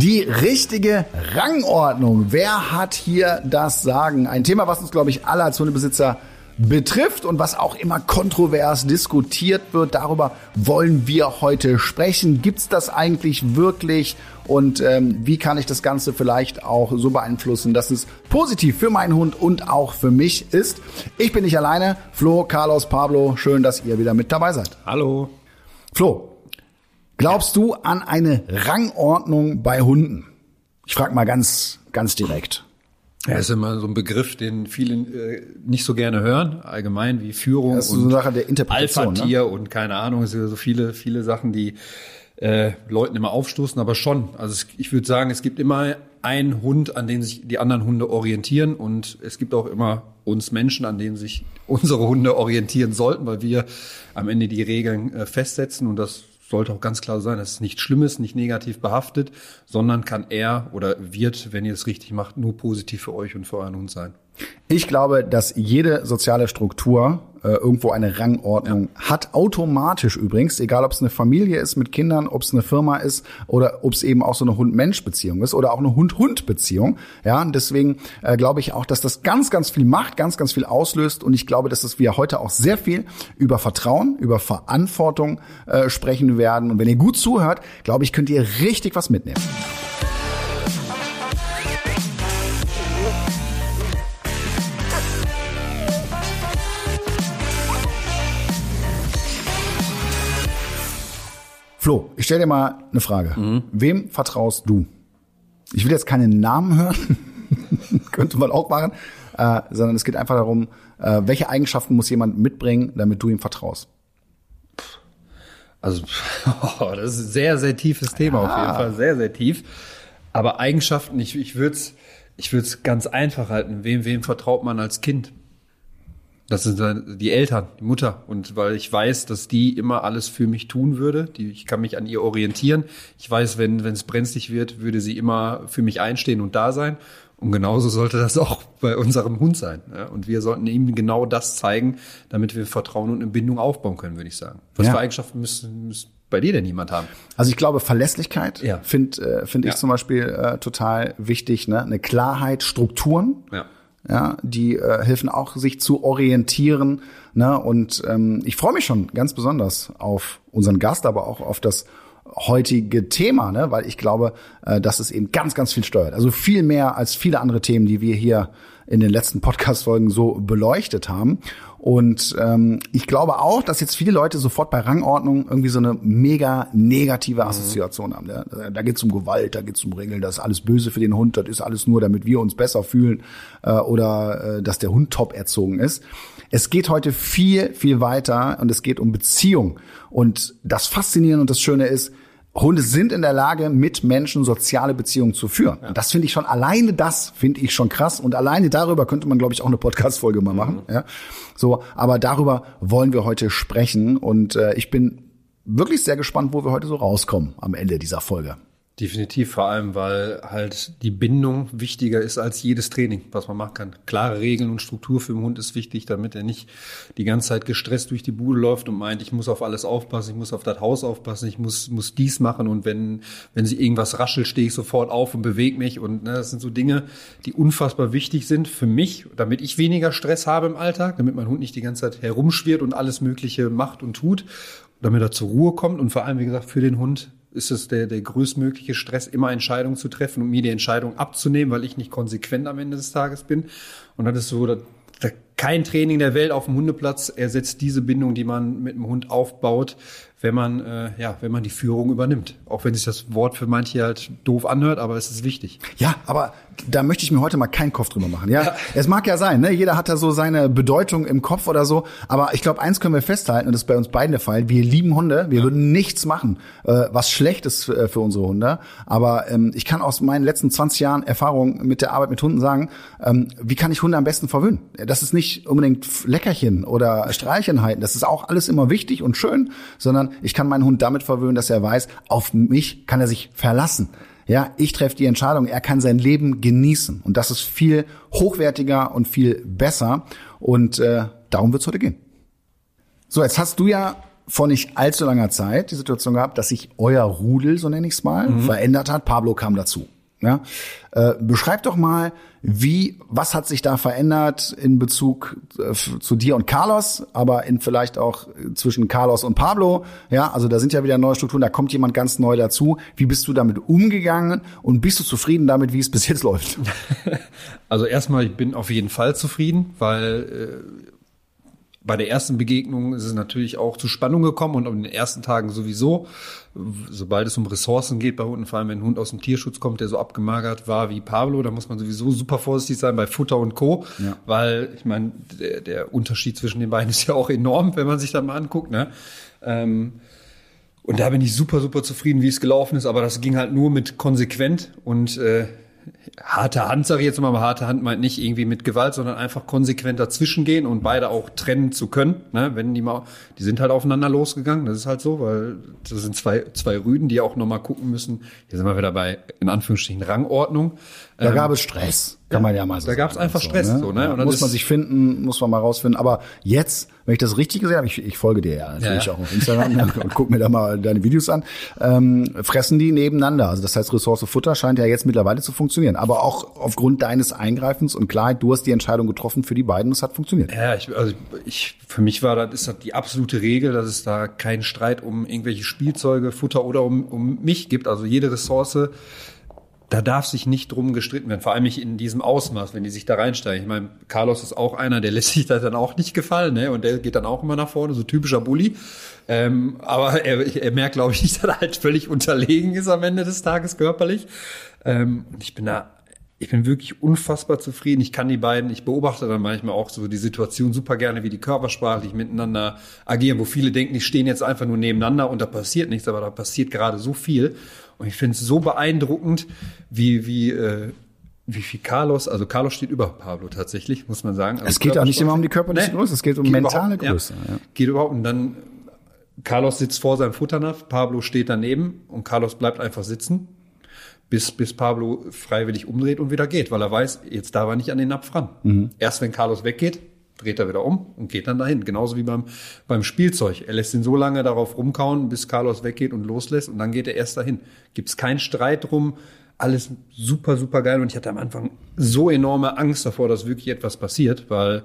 Die richtige Rangordnung. Wer hat hier das Sagen? Ein Thema, was uns, glaube ich, alle als Hundebesitzer betrifft und was auch immer kontrovers diskutiert wird. Darüber wollen wir heute sprechen. Gibt's das eigentlich wirklich? Und ähm, wie kann ich das Ganze vielleicht auch so beeinflussen, dass es positiv für meinen Hund und auch für mich ist? Ich bin nicht alleine. Flo, Carlos, Pablo, schön, dass ihr wieder mit dabei seid. Hallo. Flo, glaubst du an eine Rangordnung bei Hunden? Ich frage mal ganz, ganz direkt. Ja, ist immer so ein Begriff, den viele äh, nicht so gerne hören, allgemein wie Führung Das ist und so eine Sache der Interpretation. Alpha-Tier Ne? und keine Ahnung, es sind so viele, viele Sachen, die äh, Leuten immer aufstoßen, aber schon. Also es, ich würde sagen, es gibt immer einen Hund, an dem sich die anderen Hunde orientieren und es gibt auch immer uns Menschen, an denen sich unsere Hunde orientieren sollten, weil wir am Ende die Regeln äh, festsetzen und das sollte auch ganz klar sein, dass es nichts Schlimmes, nicht negativ behaftet, sondern kann er oder wird, wenn ihr es richtig macht, nur positiv für euch und für euren Hund sein. Ich glaube, dass jede soziale Struktur äh, irgendwo eine Rangordnung hat. Automatisch übrigens, egal ob es eine Familie ist mit Kindern, ob es eine Firma ist oder ob es eben auch so eine Hund-Mensch-Beziehung ist oder auch eine Hund-Hund-Beziehung. Ja, und deswegen äh, glaube ich auch, dass das ganz, ganz viel macht, ganz, ganz viel auslöst. Und ich glaube, dass es wir heute auch sehr viel über Vertrauen, über Verantwortung äh, sprechen werden. Und wenn ihr gut zuhört, glaube ich, könnt ihr richtig was mitnehmen. Flo, ich stelle dir mal eine Frage. Wem vertraust du? Ich will jetzt keinen Namen hören, könnte man auch machen, äh, sondern es geht einfach darum, äh, welche Eigenschaften muss jemand mitbringen, damit du ihm vertraust. Also, oh, das ist ein sehr, sehr tiefes Thema auf jeden Fall, sehr, sehr tief. Aber Eigenschaften, ich, ich würde es ich würd's ganz einfach halten. Wem, wem vertraut man als Kind? Das sind die Eltern, die Mutter. Und weil ich weiß, dass die immer alles für mich tun würde, die, ich kann mich an ihr orientieren. Ich weiß, wenn wenn es brenzlig wird, würde sie immer für mich einstehen und da sein. Und genauso sollte das auch bei unserem Hund sein. Ja? Und wir sollten ihm genau das zeigen, damit wir Vertrauen und eine Bindung aufbauen können, würde ich sagen. Was Ja. für Eigenschaften müssen, muss bei dir denn niemand haben? Also ich glaube, Verlässlichkeit Ja. finde äh, find ich Ja. zum Beispiel äh, total wichtig. Ne? Eine Klarheit, Strukturen. Ja. Ja, die äh, helfen auch, sich zu orientieren. Ne? Und ähm, ich freue mich schon ganz besonders auf unseren Gast, aber auch auf das heutige Thema, ne? weil ich glaube, äh, dass es eben ganz, ganz viel steuert. Also viel mehr als viele andere Themen, die wir hier in den letzten Podcast-Folgen so beleuchtet haben. Und ähm, ich glaube auch, dass jetzt viele Leute sofort bei Rangordnung irgendwie so eine mega negative Assoziation haben. Da, da geht es um Gewalt, da geht es um Regeln, das ist alles böse für den Hund, das ist alles nur, damit wir uns besser fühlen äh, oder äh, dass der Hund top erzogen ist. Es geht heute viel, viel weiter und es geht um Beziehung. Und das Faszinierende und das Schöne ist, Hunde sind in der Lage, mit Menschen soziale Beziehungen zu führen. Und das finde ich schon, alleine das finde ich schon krass. Und alleine darüber könnte man, glaube ich, auch eine Podcast-Folge mal machen. Ja. So, aber darüber wollen wir heute sprechen. Und äh, ich bin wirklich sehr gespannt, wo wir heute so rauskommen am Ende dieser Folge. Definitiv, vor allem, weil halt die Bindung wichtiger ist als jedes Training, was man machen kann. Klare Regeln und Struktur für den Hund ist wichtig, damit er nicht die ganze Zeit gestresst durch die Bude läuft und meint, ich muss auf alles aufpassen, ich muss auf das Haus aufpassen, ich muss, muss dies machen und wenn, wenn sie irgendwas raschelt, stehe ich sofort auf und bewege mich und ne, das sind so Dinge, die unfassbar wichtig sind für mich, damit ich weniger Stress habe im Alltag, damit mein Hund nicht die ganze Zeit herumschwirrt und alles Mögliche macht und tut, damit er zur Ruhe kommt und vor allem, wie gesagt, für den Hund ist es der, der größtmögliche Stress, immer Entscheidungen zu treffen und mir die Entscheidung abzunehmen, weil ich nicht konsequent am Ende des Tages bin. Und das ist so, dass kein Training der Welt auf dem Hundeplatz ersetzt diese Bindung, die man mit dem Hund aufbaut, wenn man, äh, ja, wenn man die Führung übernimmt. Auch wenn sich das Wort für manche halt doof anhört, aber es ist wichtig. Ja, aber da möchte ich mir heute mal keinen Kopf drüber machen. Ja, es mag ja sein, ne? Jeder hat da so seine Bedeutung im Kopf oder so. Aber ich glaube, eins können wir festhalten, und das ist bei uns beiden der Fall. Wir lieben Hunde. Wir würden nichts machen, äh, was schlecht ist für, äh, für unsere Hunde. Aber ähm, ich kann aus meinen letzten 20 Jahren Erfahrung mit der Arbeit mit Hunden sagen, ähm, wie kann ich Hunde am besten verwöhnen? Das ist nicht unbedingt Leckerchen oder Streicheleinheiten. Das ist auch alles immer wichtig und schön, sondern ich kann meinen Hund damit verwöhnen, dass er weiß, auf mich kann er sich verlassen. Ja, ich treffe die Entscheidung, er kann sein Leben genießen. Und das ist viel hochwertiger und viel besser. Und äh, darum wird es heute gehen. So, jetzt hast du ja vor nicht allzu langer Zeit die Situation gehabt, dass sich euer Rudel, so nenne ich es mal, mhm. verändert hat. Pablo kam dazu. Ja? Äh, beschreib doch mal, wie, was hat sich da verändert in Bezug äh, zu dir und Carlos, aber in vielleicht auch zwischen Carlos und Pablo? Ja, also da sind ja wieder neue Strukturen, da kommt jemand ganz neu dazu. Wie bist du damit umgegangen und bist du zufrieden damit, wie es bis jetzt läuft? Also erstmal, ich bin auf jeden Fall zufrieden, weil äh, bei der ersten Begegnung ist es natürlich auch zu Spannung gekommen und in den ersten Tagen sowieso. Sobald es um Ressourcen geht bei Hunden, vor allem wenn ein Hund aus dem Tierschutz kommt, der so abgemagert war wie Pablo, da muss man sowieso super vorsichtig sein bei Futter und Co. Ja. Weil, ich meine, der, der, Unterschied zwischen den beiden ist ja auch enorm, wenn man sich das mal anguckt. Ne? Ähm, und da bin ich super, super zufrieden, wie es gelaufen ist. Aber das ging halt nur mit konsequent und äh, harte Hand, sage ich jetzt mal, harte Hand meint nicht irgendwie mit Gewalt, sondern einfach konsequent dazwischen gehen und beide auch trennen zu können. Ne? Wenn die mal, die sind halt aufeinander losgegangen, das ist halt so, weil das sind zwei, zwei Rüden, die auch nochmal gucken müssen. Hier sind wir wieder bei, in Anführungsstrichen, Rangordnung. Da ähm, gab es Stress, kann man ja mal so Da gab es einfach Stress, so, ne? So, ne? Muss man sich finden, muss man mal rausfinden. Aber jetzt, wenn ich das richtig gesehen habe, ich, ich folge dir ja natürlich ja, ja. auch auf Instagram und guck mir da mal deine Videos an, ähm, fressen die nebeneinander. Also das heißt, Ressource Futter scheint ja jetzt mittlerweile zu funktionieren. Aber auch aufgrund deines Eingreifens und Klarheit, du hast die Entscheidung getroffen für die beiden, es hat funktioniert. Ja, ich, also ich, für mich war das, ist das die absolute Regel, dass es da keinen Streit um irgendwelche Spielzeuge, Futter oder um, um mich gibt. Also jede Ressource da darf sich nicht drum gestritten werden, vor allem nicht in diesem Ausmaß, wenn die sich da reinsteigen. Ich meine, Carlos ist auch einer, der lässt sich das dann auch nicht gefallen, ne? Und der geht dann auch immer nach vorne, so typischer Bully. Ähm, aber er, er merkt, glaube ich, dass er halt völlig unterlegen ist am Ende des Tages körperlich. Ähm, und ich bin da ich bin wirklich unfassbar zufrieden. Ich kann die beiden, ich beobachte dann manchmal auch so die Situation super gerne, wie die körpersprachlich miteinander agieren, wo viele denken, die stehen jetzt einfach nur nebeneinander und da passiert nichts, aber da passiert gerade so viel. Und ich finde es so beeindruckend, wie, wie, äh, wie viel Carlos, also Carlos steht über Pablo tatsächlich, muss man sagen. Also es geht auch nicht immer um die körperliche nee, Größe, es geht um geht mentale Größe. Ja, ja. Geht überhaupt und dann Carlos sitzt vor seinem Futternapf, Pablo steht daneben und Carlos bleibt einfach sitzen, bis, bis Pablo freiwillig umdreht und wieder geht, weil er weiß, jetzt darf er nicht an den Napf ran. Mhm. Erst wenn Carlos weggeht, dreht er wieder um und geht dann dahin. Genauso wie beim, beim Spielzeug. Er lässt ihn so lange darauf rumkauen, bis Carlos weggeht und loslässt und dann geht er erst dahin. Gibt es keinen Streit drum. Alles super, super geil. Und ich hatte am Anfang so enorme Angst davor, dass wirklich etwas passiert, weil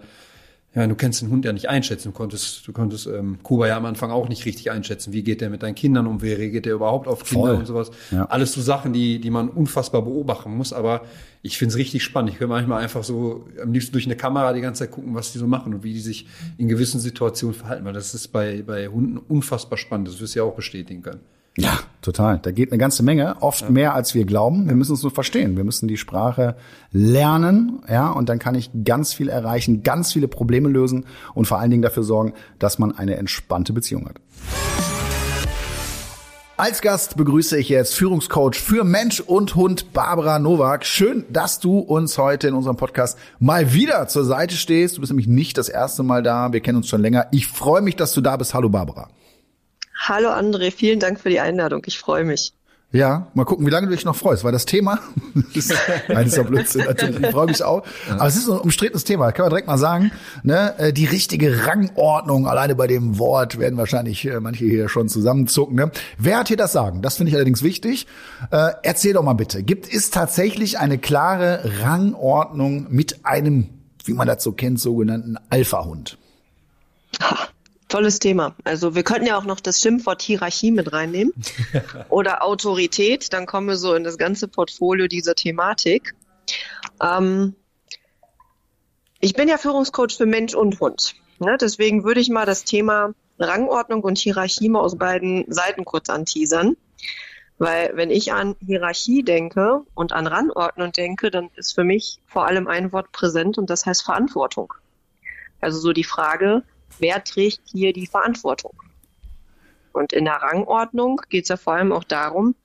ja, du kennst den Hund ja nicht einschätzen. Du konntest, du konntest ähm, Kuba ja am Anfang auch nicht richtig einschätzen. Wie geht der mit deinen Kindern um? Wie reagiert der überhaupt auf Kinder Voll. und sowas? Ja. Alles so Sachen, die, die man unfassbar beobachten muss. Aber ich finde es richtig spannend. Ich höre manchmal einfach so am liebsten durch eine Kamera die ganze Zeit gucken, was die so machen und wie die sich in gewissen Situationen verhalten. Weil das ist bei, bei Hunden unfassbar spannend. Das wirst du ja auch bestätigen können. Ja, total. Da geht eine ganze Menge, oft ja. mehr als wir glauben. Wir müssen es nur verstehen. Wir müssen die Sprache lernen, ja, und dann kann ich ganz viel erreichen, ganz viele Probleme lösen und vor allen Dingen dafür sorgen, dass man eine entspannte Beziehung hat. Als Gast begrüße ich jetzt Führungscoach für Mensch und Hund Barbara Nowak. Schön, dass du uns heute in unserem Podcast mal wieder zur Seite stehst. Du bist nämlich nicht das erste Mal da. Wir kennen uns schon länger. Ich freue mich, dass du da bist. Hallo Barbara. Hallo André, vielen Dank für die Einladung. Ich freue mich. Ja, mal gucken, wie lange du dich noch freust, weil das Thema ist, nein, ist ja Blödsinn natürlich, ich freue mich auch. Aber es ist ein umstrittenes Thema, kann man direkt mal sagen. Ne? Äh, die richtige Rangordnung, alleine bei dem Wort werden wahrscheinlich äh, manche hier schon zusammenzucken. Ne? Wer hat hier das Sagen? Das finde ich allerdings wichtig. Äh, erzähl doch mal bitte, gibt es tatsächlich eine klare Rangordnung mit einem, wie man das so kennt, sogenannten Alpha-Hund? Tolles Thema. Also wir könnten ja auch noch das Schimpfwort Hierarchie mit reinnehmen oder Autorität. Dann kommen wir so in das ganze Portfolio dieser Thematik. Ähm, ich bin ja Führungscoach für Mensch und Hund. Ne? Deswegen würde ich mal das Thema Rangordnung und Hierarchie mal aus beiden Seiten kurz anteasern. Weil wenn ich an Hierarchie denke und an Rangordnung denke, dann ist für mich vor allem ein Wort präsent und das heißt Verantwortung. Also so die Frage, wer trägt hier die Verantwortung? Und in der Rangordnung geht es ja vor allem auch darum,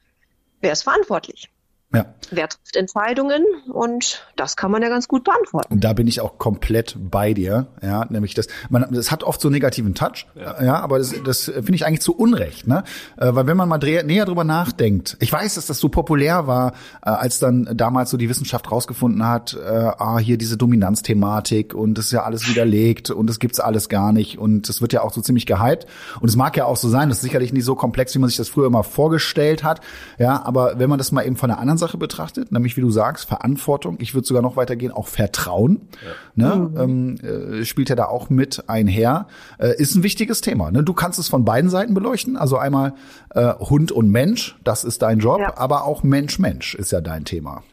wer ist verantwortlich? Ja. Wer trifft Entscheidungen? Und das kann man ja ganz gut beantworten. Und da bin ich auch komplett bei dir. Ja, nämlich das, man, das hat oft so einen negativen Touch. Ja, ja aber das, das finde ich eigentlich zu Unrecht, ne? Äh, weil wenn man mal näher drüber nachdenkt, ich weiß, dass das so populär war, äh, als dann damals so die Wissenschaft rausgefunden hat, äh, ah, hier diese Dominanzthematik und das ist ja alles widerlegt und das gibt's alles gar nicht und das wird ja auch so ziemlich gehypt. Und es mag ja auch so sein, das ist sicherlich nicht so komplex, wie man sich das früher immer vorgestellt hat. Ja, aber wenn man das mal eben von der anderen Sache betrachtet, nämlich wie du sagst, Verantwortung. Ich würde sogar noch weitergehen, auch Vertrauen. Ja. Ne? Mhm. Ähm, äh, spielt ja da auch mit einher. Äh, ist ein wichtiges Thema. Ne? Du kannst es von beiden Seiten beleuchten. Also einmal äh, Hund und Mensch, das ist dein Job, ja. aber auch Mensch-Mensch ist ja dein Thema.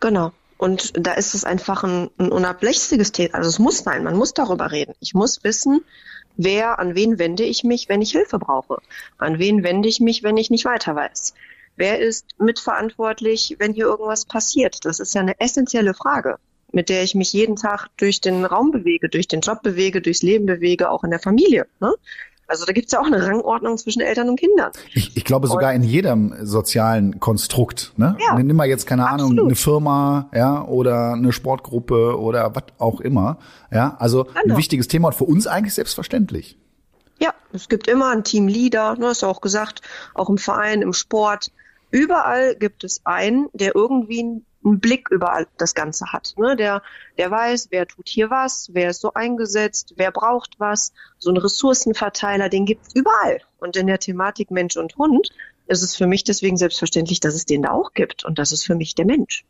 Genau. Und da ist es einfach ein, ein unablässiges Thema. Also es muss sein, man muss darüber reden. Ich muss wissen, wer, an wen wende ich mich, wenn ich Hilfe brauche? An wen wende ich mich, wenn ich nicht weiter weiß? Wer ist mitverantwortlich, wenn hier irgendwas passiert? Das ist ja eine essentielle Frage, mit der ich mich jeden Tag durch den Raum bewege, durch den Job bewege, durchs Leben bewege, auch in der Familie. Ne? Also da gibt's ja auch eine Rangordnung zwischen Eltern und Kindern. Ich, ich glaube sogar und, in jedem sozialen Konstrukt. Ne? Ja, Nimm mal jetzt keine absolut. Ahnung eine Firma, ja, oder eine Sportgruppe oder was auch immer. Ja, also genau. ein wichtiges Thema und für uns eigentlich selbstverständlich. Ja, es gibt immer einen Teamleader, ne, hast du auch gesagt, auch im Verein, im Sport. Überall gibt es einen, der irgendwie einen Blick über das Ganze hat. Ne? Der, der weiß, wer tut hier was, wer ist so eingesetzt, wer braucht was. So ein Ressourcenverteiler, den gibt es überall. Und in der Thematik Mensch und Hund ist es für mich deswegen selbstverständlich, dass es den da auch gibt. Und das ist für mich der Mensch.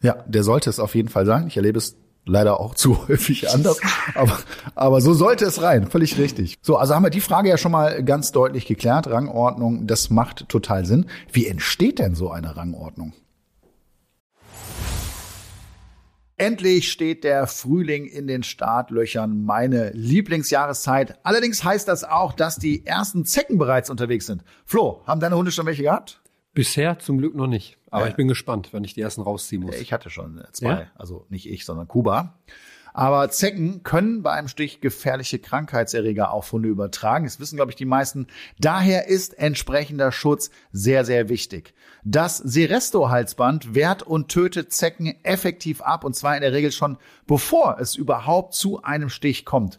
Ja, der sollte es auf jeden Fall sein. Ich erlebe es leider auch zu häufig anders. Aber, aber so sollte es rein. Völlig richtig. So, also haben wir die Frage ja schon mal ganz deutlich geklärt. Rangordnung, das macht total Sinn. Wie entsteht denn so eine Rangordnung? Endlich steht der Frühling in den Startlöchern, meine Lieblingsjahreszeit. Allerdings heißt das auch, dass die ersten Zecken bereits unterwegs sind. Flo, haben deine Hunde schon welche gehabt? Bisher zum Glück noch nicht. Aber ja. ich bin gespannt, wenn ich die ersten rausziehen muss. Ich hatte schon zwei. Ja? Also nicht ich, sondern Kuba. Aber Zecken können bei einem Stich gefährliche Krankheitserreger auf Hunde übertragen. Das wissen, glaube ich, die meisten. Daher ist entsprechender Schutz sehr, sehr wichtig. Das Seresto-Halsband wehrt und tötet Zecken effektiv ab und zwar in der Regel schon bevor es überhaupt zu einem Stich kommt.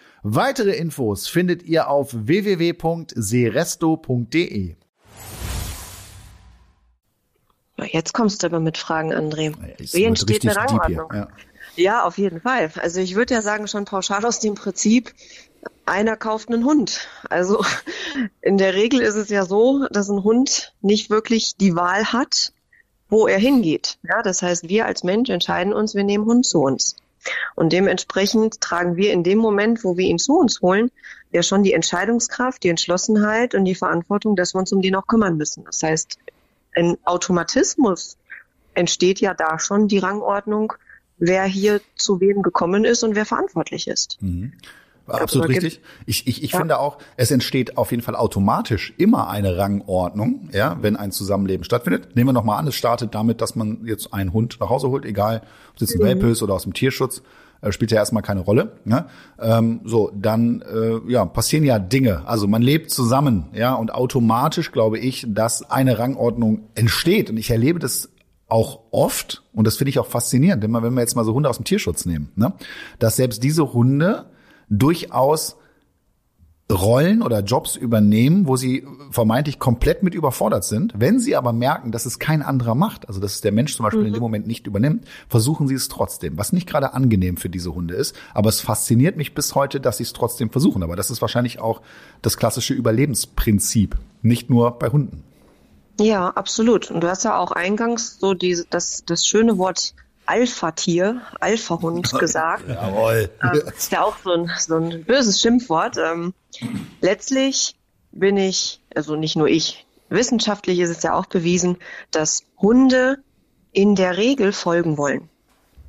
Weitere Infos findet ihr auf www.seresto.de. Jetzt kommst du aber mit Fragen, André. Wie entsteht eine Rangordnung? Ja. ja, auf jeden Fall. Also ich würde ja sagen, schon pauschal aus dem Prinzip, einer kauft einen Hund. Also in der Regel ist es ja so, dass ein Hund nicht wirklich die Wahl hat, wo er hingeht. Ja, das heißt, wir als Mensch entscheiden uns, wir nehmen Hund zu uns. Und dementsprechend tragen wir in dem Moment, wo wir ihn zu uns holen, ja schon die Entscheidungskraft, die Entschlossenheit und die Verantwortung, dass wir uns um den auch kümmern müssen. Das heißt, ein Automatismus entsteht ja da schon die Rangordnung, wer hier zu wem gekommen ist und wer verantwortlich ist. Mhm. Absolut richtig. Ich, ich, ich ja. finde auch, es entsteht auf jeden Fall automatisch immer eine Rangordnung, ja, wenn ein Zusammenleben stattfindet. Nehmen wir nochmal an, es startet damit, dass man jetzt einen Hund nach Hause holt, egal ob es jetzt ein mhm. Welpe ist oder aus dem Tierschutz, äh, spielt ja erstmal keine Rolle. Ne? Ähm, so, dann äh, ja, passieren ja Dinge. Also man lebt zusammen, ja, und automatisch glaube ich, dass eine Rangordnung entsteht. Und ich erlebe das auch oft, und das finde ich auch faszinierend, wenn wir, wenn wir jetzt mal so Hunde aus dem Tierschutz nehmen, ne, dass selbst diese Hunde durchaus Rollen oder Jobs übernehmen, wo sie vermeintlich komplett mit überfordert sind. Wenn sie aber merken, dass es kein anderer macht, also dass es der Mensch zum Beispiel mhm. in dem Moment nicht übernimmt, versuchen sie es trotzdem, was nicht gerade angenehm für diese Hunde ist. Aber es fasziniert mich bis heute, dass sie es trotzdem versuchen. Aber das ist wahrscheinlich auch das klassische Überlebensprinzip, nicht nur bei Hunden. Ja, absolut. Und du hast ja auch eingangs so die, das, das schöne Wort Alpha-Tier, Alpha-Hund gesagt. Jawohl. Ähm, ist ja auch so ein, so ein böses Schimpfwort. Ähm, letztlich bin ich, also nicht nur ich, wissenschaftlich ist es ja auch bewiesen, dass Hunde in der Regel folgen wollen.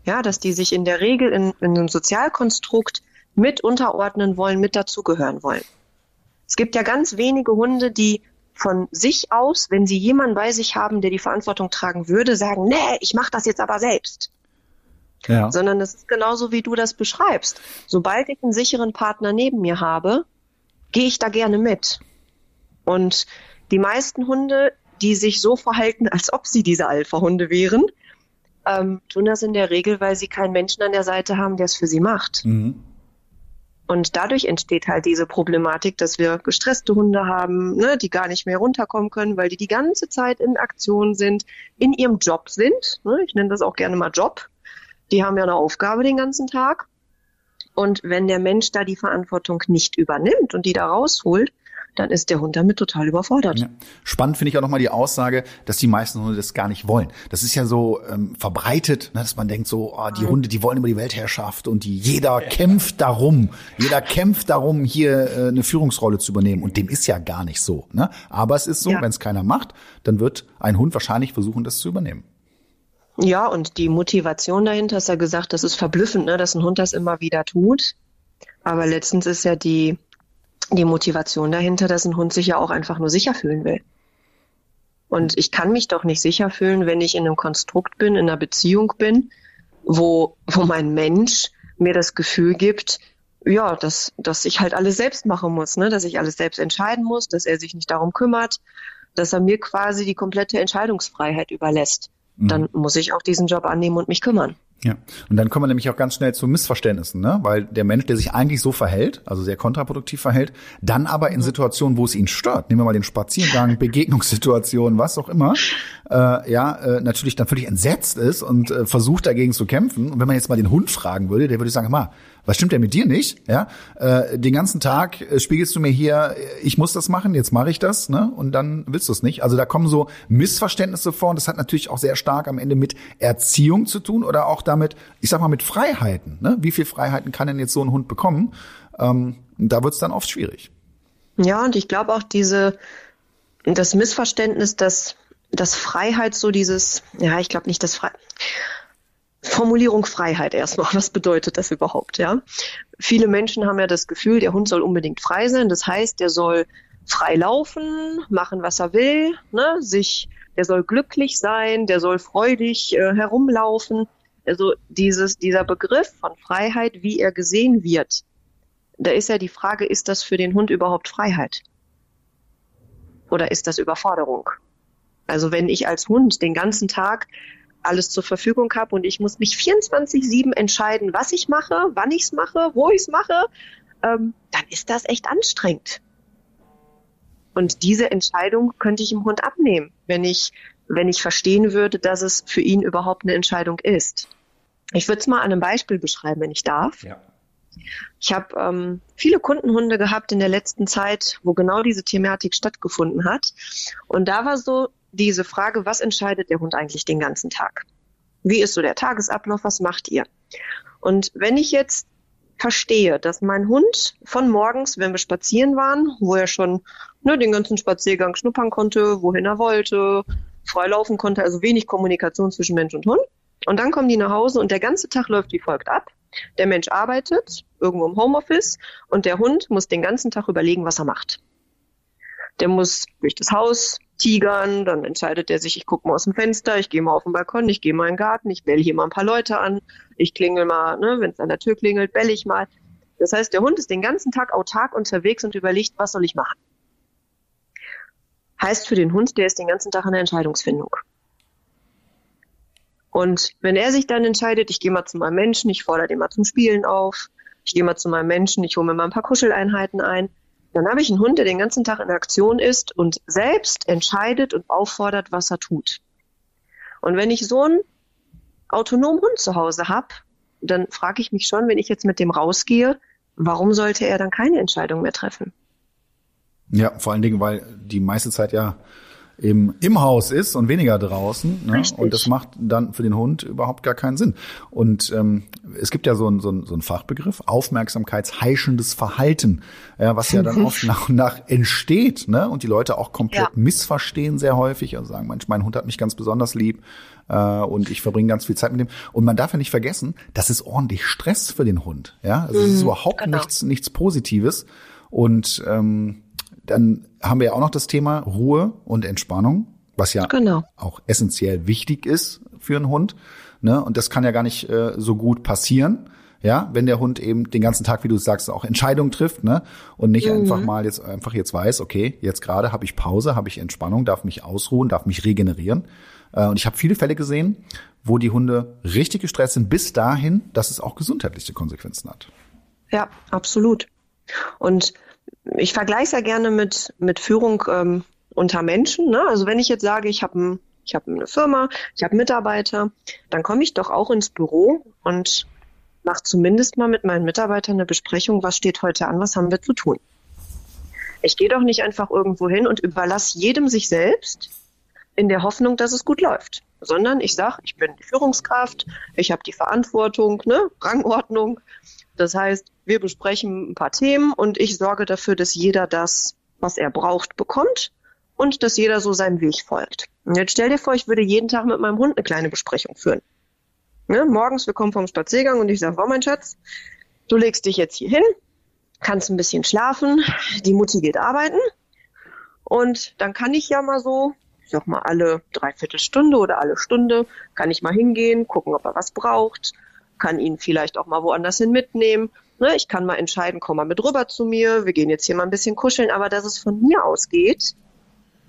Ja, dass die sich in der Regel in, in einem Sozialkonstrukt mit unterordnen wollen, mit dazugehören wollen. Es gibt ja ganz wenige Hunde, die von sich aus, wenn sie jemanden bei sich haben, der die Verantwortung tragen würde, sagen, nee, ich mache das jetzt aber selbst. Ja. Sondern es ist genauso, wie du das beschreibst. Sobald ich einen sicheren Partner neben mir habe, gehe ich da gerne mit. Und die meisten Hunde, die sich so verhalten, als ob sie diese Alpha-Hunde wären, ähm, tun das in der Regel, weil sie keinen Menschen an der Seite haben, der es für sie macht. Mhm. Und dadurch entsteht halt diese Problematik, dass wir gestresste Hunde haben, ne, die gar nicht mehr runterkommen können, weil die die ganze Zeit in Aktion sind, in ihrem Job sind. Ne, ich nenne das auch gerne mal Job. Die haben ja eine Aufgabe den ganzen Tag. Und wenn der Mensch da die Verantwortung nicht übernimmt und die da rausholt, dann ist der Hund damit total überfordert. Ja. Spannend finde ich auch nochmal die Aussage, dass die meisten Hunde das gar nicht wollen. Das ist ja so ähm, verbreitet, ne, dass man denkt so, oh, die Hunde, die wollen über die Weltherrschaft und die, jeder kämpft darum, jeder kämpft darum, hier äh, eine Führungsrolle zu übernehmen. Und dem ist ja gar nicht so. Ne? Aber es ist so, ja. wenn es keiner macht, dann wird ein Hund wahrscheinlich versuchen, das zu übernehmen. Ja, und die Motivation dahinter ist ja gesagt, das ist verblüffend, ne, dass ein Hund das immer wieder tut. Aber letztens ist ja die die Motivation dahinter, dass ein Hund sich ja auch einfach nur sicher fühlen will. Und ich kann mich doch nicht sicher fühlen, wenn ich in einem Konstrukt bin, in einer Beziehung bin, wo, wo mein Mensch mir das Gefühl gibt, ja, dass, dass ich halt alles selbst machen muss, ne? dass ich alles selbst entscheiden muss, dass er sich nicht darum kümmert, dass er mir quasi die komplette Entscheidungsfreiheit überlässt. Mhm. Dann muss ich auch diesen Job annehmen und mich kümmern. Ja, und dann kommen wir nämlich auch ganz schnell zu Missverständnissen, ne? weil der Mensch, der sich eigentlich so verhält, also sehr kontraproduktiv verhält, dann aber in Situationen, wo es ihn stört, nehmen wir mal den Spaziergang, Begegnungssituationen, was auch immer, äh, ja, äh, natürlich dann völlig entsetzt ist und äh, versucht dagegen zu kämpfen. Und wenn man jetzt mal den Hund fragen würde, der würde sagen, mal, was stimmt denn mit dir nicht? Ja, äh, den ganzen Tag äh, spiegelst du mir hier, ich muss das machen, jetzt mache ich das, ne? Und dann willst du es nicht. Also da kommen so Missverständnisse vor und das hat natürlich auch sehr stark am Ende mit Erziehung zu tun oder auch damit, ich sag mal, mit Freiheiten. Ne? Wie viel Freiheiten kann denn jetzt so ein Hund bekommen? Ähm, da wird es dann oft schwierig. Ja, und ich glaube auch diese das Missverständnis, dass dass Freiheit so dieses, ja, ich glaube nicht, dass Freiheit Formulierung Freiheit erstmal. Was bedeutet das überhaupt, ja? Viele Menschen haben ja das Gefühl, der Hund soll unbedingt frei sein. Das heißt, der soll frei laufen, machen, was er will, ne? sich, der soll glücklich sein, der soll freudig äh, herumlaufen. Also dieses, dieser Begriff von Freiheit, wie er gesehen wird, da ist ja die Frage, ist das für den Hund überhaupt Freiheit? Oder ist das Überforderung? Also wenn ich als Hund den ganzen Tag alles zur Verfügung habe und ich muss mich 24-7 entscheiden, was ich mache, wann ich es mache, wo ich es mache, ähm, dann ist das echt anstrengend. Und diese Entscheidung könnte ich im Hund abnehmen, wenn ich, wenn ich verstehen würde, dass es für ihn überhaupt eine Entscheidung ist. Ich würde es mal an einem Beispiel beschreiben, wenn ich darf. Ja. Ich habe ähm, viele Kundenhunde gehabt in der letzten Zeit, wo genau diese Thematik stattgefunden hat. Und da war so diese Frage, was entscheidet der Hund eigentlich den ganzen Tag? Wie ist so der Tagesablauf? Was macht ihr? Und wenn ich jetzt verstehe, dass mein Hund von morgens, wenn wir spazieren waren, wo er schon ne, den ganzen Spaziergang schnuppern konnte, wohin er wollte, frei laufen konnte, also wenig Kommunikation zwischen Mensch und Hund. Und dann kommen die nach Hause und der ganze Tag läuft wie folgt ab. Der Mensch arbeitet irgendwo im Homeoffice und der Hund muss den ganzen Tag überlegen, was er macht. Der muss durch das Haus tigern, dann entscheidet er sich, ich gucke mal aus dem Fenster, ich gehe mal auf den Balkon, ich gehe mal in den Garten, ich bell hier mal ein paar Leute an, ich klingel mal, ne, wenn es an der Tür klingelt, bell ich mal. Das heißt, der Hund ist den ganzen Tag autark unterwegs und überlegt, was soll ich machen. Heißt für den Hund, der ist den ganzen Tag in der Entscheidungsfindung. Und wenn er sich dann entscheidet, ich gehe mal zu meinem Menschen, ich fordere den mal zum Spielen auf, ich gehe mal zu meinem Menschen, ich hole mir mal ein paar Kuscheleinheiten ein, dann habe ich einen Hund, der den ganzen Tag in Aktion ist und selbst entscheidet und auffordert, was er tut. Und wenn ich so einen autonomen Hund zu Hause habe, dann frage ich mich schon, wenn ich jetzt mit dem rausgehe, warum sollte er dann keine Entscheidung mehr treffen? Ja, vor allen Dingen, weil die meiste Zeit ja eben im Haus ist und weniger draußen. Ne? Und das macht dann für den Hund überhaupt gar keinen Sinn. Und ähm, es gibt ja so einen so ein, so ein Fachbegriff, aufmerksamkeitsheischendes Verhalten, ja, was ja dann oft nach und nach entsteht ne? und die Leute auch komplett Ja. missverstehen sehr häufig. Also sagen, Mensch, mein Hund hat mich ganz besonders lieb äh, und ich verbringe ganz viel Zeit mit dem. Und man darf ja nicht vergessen, das ist ordentlich Stress für den Hund. Ja, also es ist überhaupt genau. nichts, nichts Positives. Und ähm, dann haben wir ja auch noch das Thema Ruhe und Entspannung, was ja Genau. auch essentiell wichtig ist für einen Hund. Ne? Und das kann ja gar nicht äh, so gut passieren, ja, wenn der Hund eben den ganzen Tag, wie du sagst, auch Entscheidungen trifft, ne? Und nicht einfach mal jetzt einfach jetzt weiß, okay, jetzt gerade habe ich Pause, habe ich Entspannung, darf mich ausruhen, darf mich regenerieren. Äh, und ich habe viele Fälle gesehen, wo die Hunde richtig gestresst sind, bis dahin, dass es auch gesundheitliche Konsequenzen hat. Ja, absolut. Und ich vergleiche ja gerne mit, mit Führung ähm, unter Menschen. Ne? Also wenn ich jetzt sage, ich habe ein, ich habe eine Firma, ich habe Mitarbeiter, dann komme ich doch auch ins Büro und mache zumindest mal mit meinen Mitarbeitern eine Besprechung, was steht heute an, was haben wir zu tun. Ich gehe doch nicht einfach irgendwo hin und überlasse jedem sich selbst in der Hoffnung, dass es gut läuft, sondern ich sage, ich bin die Führungskraft, ich habe die Verantwortung, ne, Rangordnung. Das heißt, wir besprechen ein paar Themen und ich sorge dafür, dass jeder das, was er braucht, bekommt und dass jeder so seinem Weg folgt. Und jetzt stell dir vor, ich würde jeden Tag mit meinem Hund eine kleine Besprechung führen. Ne, morgens, wir kommen vom Spaziergang und ich sage, oh mein Schatz, du legst dich jetzt hier hin, kannst ein bisschen schlafen, die Mutti geht arbeiten und dann kann ich ja mal so, ich sag mal alle Dreiviertelstunde oder alle Stunde, kann ich mal hingehen, gucken, ob er was braucht, kann ihn vielleicht auch mal woanders hin mitnehmen. Ne, ich kann mal entscheiden, komm mal mit rüber zu mir, wir gehen jetzt hier mal ein bisschen kuscheln, aber dass es von mir ausgeht,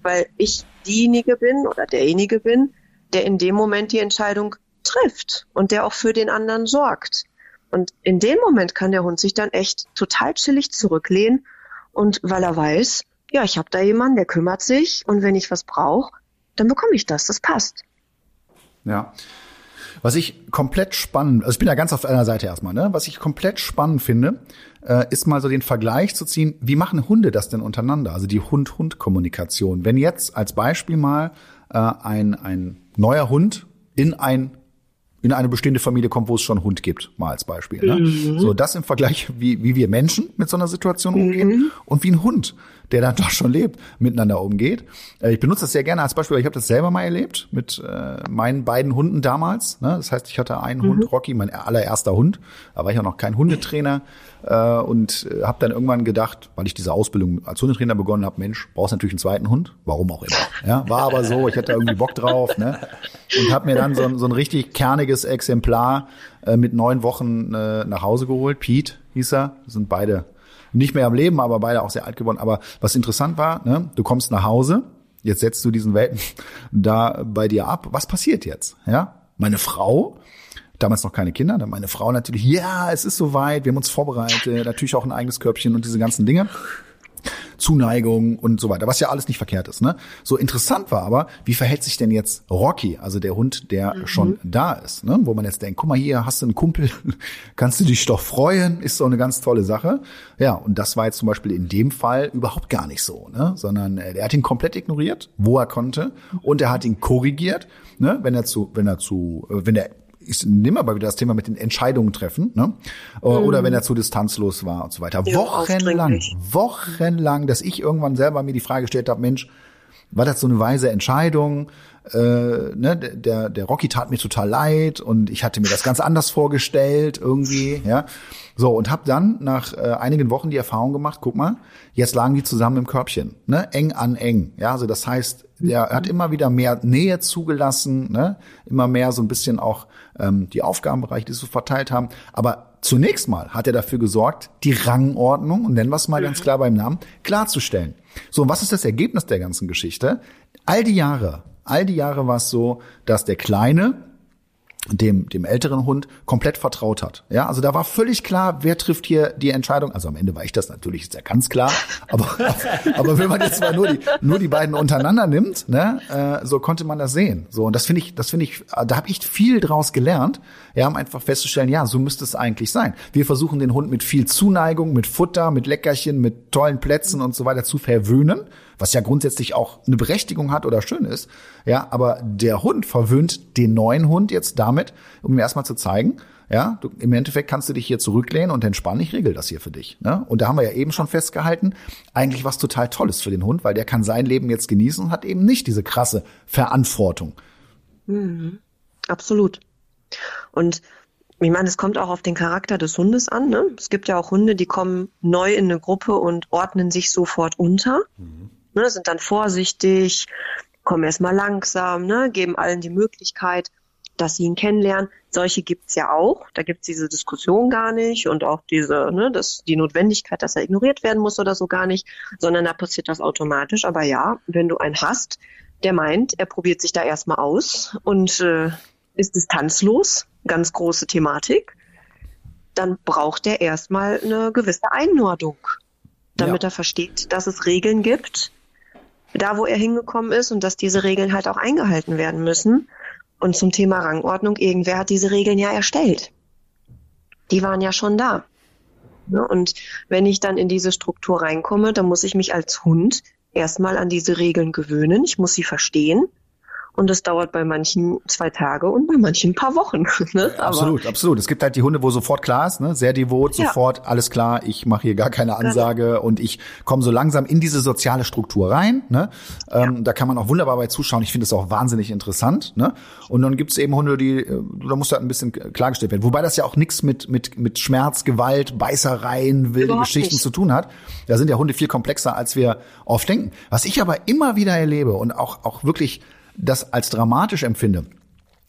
weil ich diejenige bin oder derjenige bin, der in dem Moment die Entscheidung trifft und der auch für den anderen sorgt. Und in dem Moment kann der Hund sich dann echt total chillig zurücklehnen und weil er weiß, ja, ich habe da jemanden, der kümmert sich und wenn ich was brauche, dann bekomme ich das. Das passt. Ja. Was ich komplett spannend, also ich bin ja ganz auf einer Seite erstmal, ne? Was ich komplett spannend finde, äh, ist mal so den Vergleich zu ziehen, wie machen Hunde das denn untereinander? Also die Hund-Hund-Kommunikation. Wenn jetzt als Beispiel mal äh, ein, ein neuer Hund in ein in eine bestehende Familie kommt, wo es schon einen Hund gibt, mal als Beispiel. Ne? So, das im Vergleich, wie, wie wir Menschen mit so einer Situation umgehen und wie ein Hund, der dann doch schon lebt, miteinander umgeht. Äh, ich benutze das sehr gerne als Beispiel, weil ich habe das selber mal erlebt mit äh, meinen beiden Hunden damals. Ne? Das heißt, ich hatte einen Hund, Rocky, mein allererster Hund. Da war ich auch noch kein Hundetrainer äh, und äh, habe dann irgendwann gedacht, weil ich diese Ausbildung als Hundetrainer begonnen habe, Mensch, brauchst natürlich einen zweiten Hund, warum auch immer. Ja, war aber so, ich hatte irgendwie Bock drauf, ne? Und habe mir dann so, ein- so ein richtig kerniges Exemplar äh, mit neun Wochen äh, nach Hause geholt. Pete hieß er, sind beide nicht mehr am Leben, aber beide auch sehr alt geworden. Aber was interessant war, ne, du kommst nach Hause, jetzt setzt du diesen Welpen da bei dir ab. Was passiert jetzt? Ja, meine Frau damals noch keine Kinder, dann meine Frau natürlich, ja, es ist soweit, wir haben uns vorbereitet, natürlich auch ein eigenes Körbchen und diese ganzen Dinge. Zuneigung und so weiter, was ja alles nicht verkehrt ist. Ne? So interessant war aber, wie verhält sich denn jetzt Rocky, also der Hund, der schon da ist, ne? wo man jetzt denkt, guck mal hier, hast du einen Kumpel, kannst du dich doch freuen, ist so eine ganz tolle Sache. Ja, und das war jetzt zum Beispiel in dem Fall überhaupt gar nicht so, ne? sondern äh, er hat ihn komplett ignoriert, wo er konnte, und er hat ihn korrigiert, ne? wenn er zu, wenn er zu, äh, wenn er ich nehme aber wieder das Thema mit den Entscheidungen treffen, ne? Oder wenn er zu distanzlos war und so weiter. Ja, wochenlang, wochenlang, dass ich irgendwann selber mir die Frage gestellt habe, Mensch, war das so eine weise Entscheidung? Äh, ne, der, der Rocky tat mir total leid und ich hatte mir das ganz anders vorgestellt irgendwie, ja. So, und habe dann nach äh, einigen Wochen die Erfahrung gemacht, guck mal, jetzt lagen die zusammen im Körbchen, ne, eng an eng. Ja, also das heißt, er hat immer wieder mehr Nähe zugelassen, ne, immer mehr so ein bisschen auch ähm, die Aufgabenbereiche, die sie so verteilt haben. Aber zunächst mal hat er dafür gesorgt, die Rangordnung, und nennen wir es mal ganz klar beim Namen, klarzustellen. So, und was ist das Ergebnis der ganzen Geschichte? All die Jahre, all die Jahre war es so, dass der Kleine dem, dem älteren Hund komplett vertraut hat. Ja, also da war völlig klar, wer trifft hier die Entscheidung. Also am Ende war ich das natürlich, ist ja ganz klar. Aber, aber wenn man jetzt mal nur die, nur die beiden untereinander nimmt, ne, äh, so konnte man das sehen. So, und das finde ich, das finde ich, da habe ich viel draus gelernt. Ja, um einfach festzustellen, ja, so müsste es eigentlich sein. Wir versuchen den Hund mit viel Zuneigung, mit Futter, mit Leckerchen, mit tollen Plätzen und so weiter zu verwöhnen, was ja grundsätzlich auch eine Berechtigung hat oder schön ist. Ja, aber der Hund verwöhnt den neuen Hund jetzt damit, um ihm erstmal zu zeigen, ja, du, im Endeffekt kannst du dich hier zurücklehnen und entspannen, ich regel das hier für dich. Ne? Und da haben wir ja eben schon festgehalten, eigentlich was total Tolles für den Hund, weil der kann sein Leben jetzt genießen und hat eben nicht diese krasse Verantwortung. Mhm. Absolut. Und ich meine, es kommt auch auf den Charakter des Hundes an. Ne? Es gibt ja auch Hunde, die kommen neu in eine Gruppe und ordnen sich sofort unter, mhm. Ne, sind dann vorsichtig, kommen erstmal langsam, ne, geben allen die Möglichkeit, dass sie ihn kennenlernen. Solche gibt's ja auch. Da gibt's diese Diskussion gar nicht und auch diese, ne, das, die Notwendigkeit, dass er ignoriert werden muss oder so gar nicht, sondern da passiert das automatisch. Aber ja, wenn du einen hast, der meint, er probiert sich da erstmal aus und äh, ist distanzlos, ganz große Thematik, dann braucht er erstmal eine gewisse Einordnung, damit ja. er versteht, dass es Regeln gibt, da wo er hingekommen ist und dass diese Regeln halt auch eingehalten werden müssen. Und zum Thema Rangordnung, irgendwer hat diese Regeln ja erstellt. Die waren ja schon da. Ne? Und wenn ich dann in diese Struktur reinkomme, dann muss ich mich als Hund erstmal an diese Regeln gewöhnen. Ich muss sie verstehen und das dauert bei manchen zwei Tage und bei manchen ein paar Wochen. Ne? absolut, Aber, absolut. Es gibt halt die Hunde, wo sofort klar ist, ne? sehr devot, ja. sofort alles klar, ich mache hier gar keine Ansage genau. und ich komme so langsam in diese soziale Struktur rein. Ne? Ähm, ja. Da kann man auch wunderbar bei zuschauen. Ich finde es auch wahnsinnig interessant. Ne? Und dann gibt es eben Hunde, die, äh, da muss halt ein bisschen klargestellt werden. Wobei das ja auch nichts mit, mit, mit Schmerz, Gewalt, Beißereien, wilde Überhaupt Geschichten nicht. zu tun hat. Da sind ja Hunde viel komplexer, als wir oft denken. Was ich aber immer wieder erlebe und auch, auch wirklich das als dramatisch empfinde,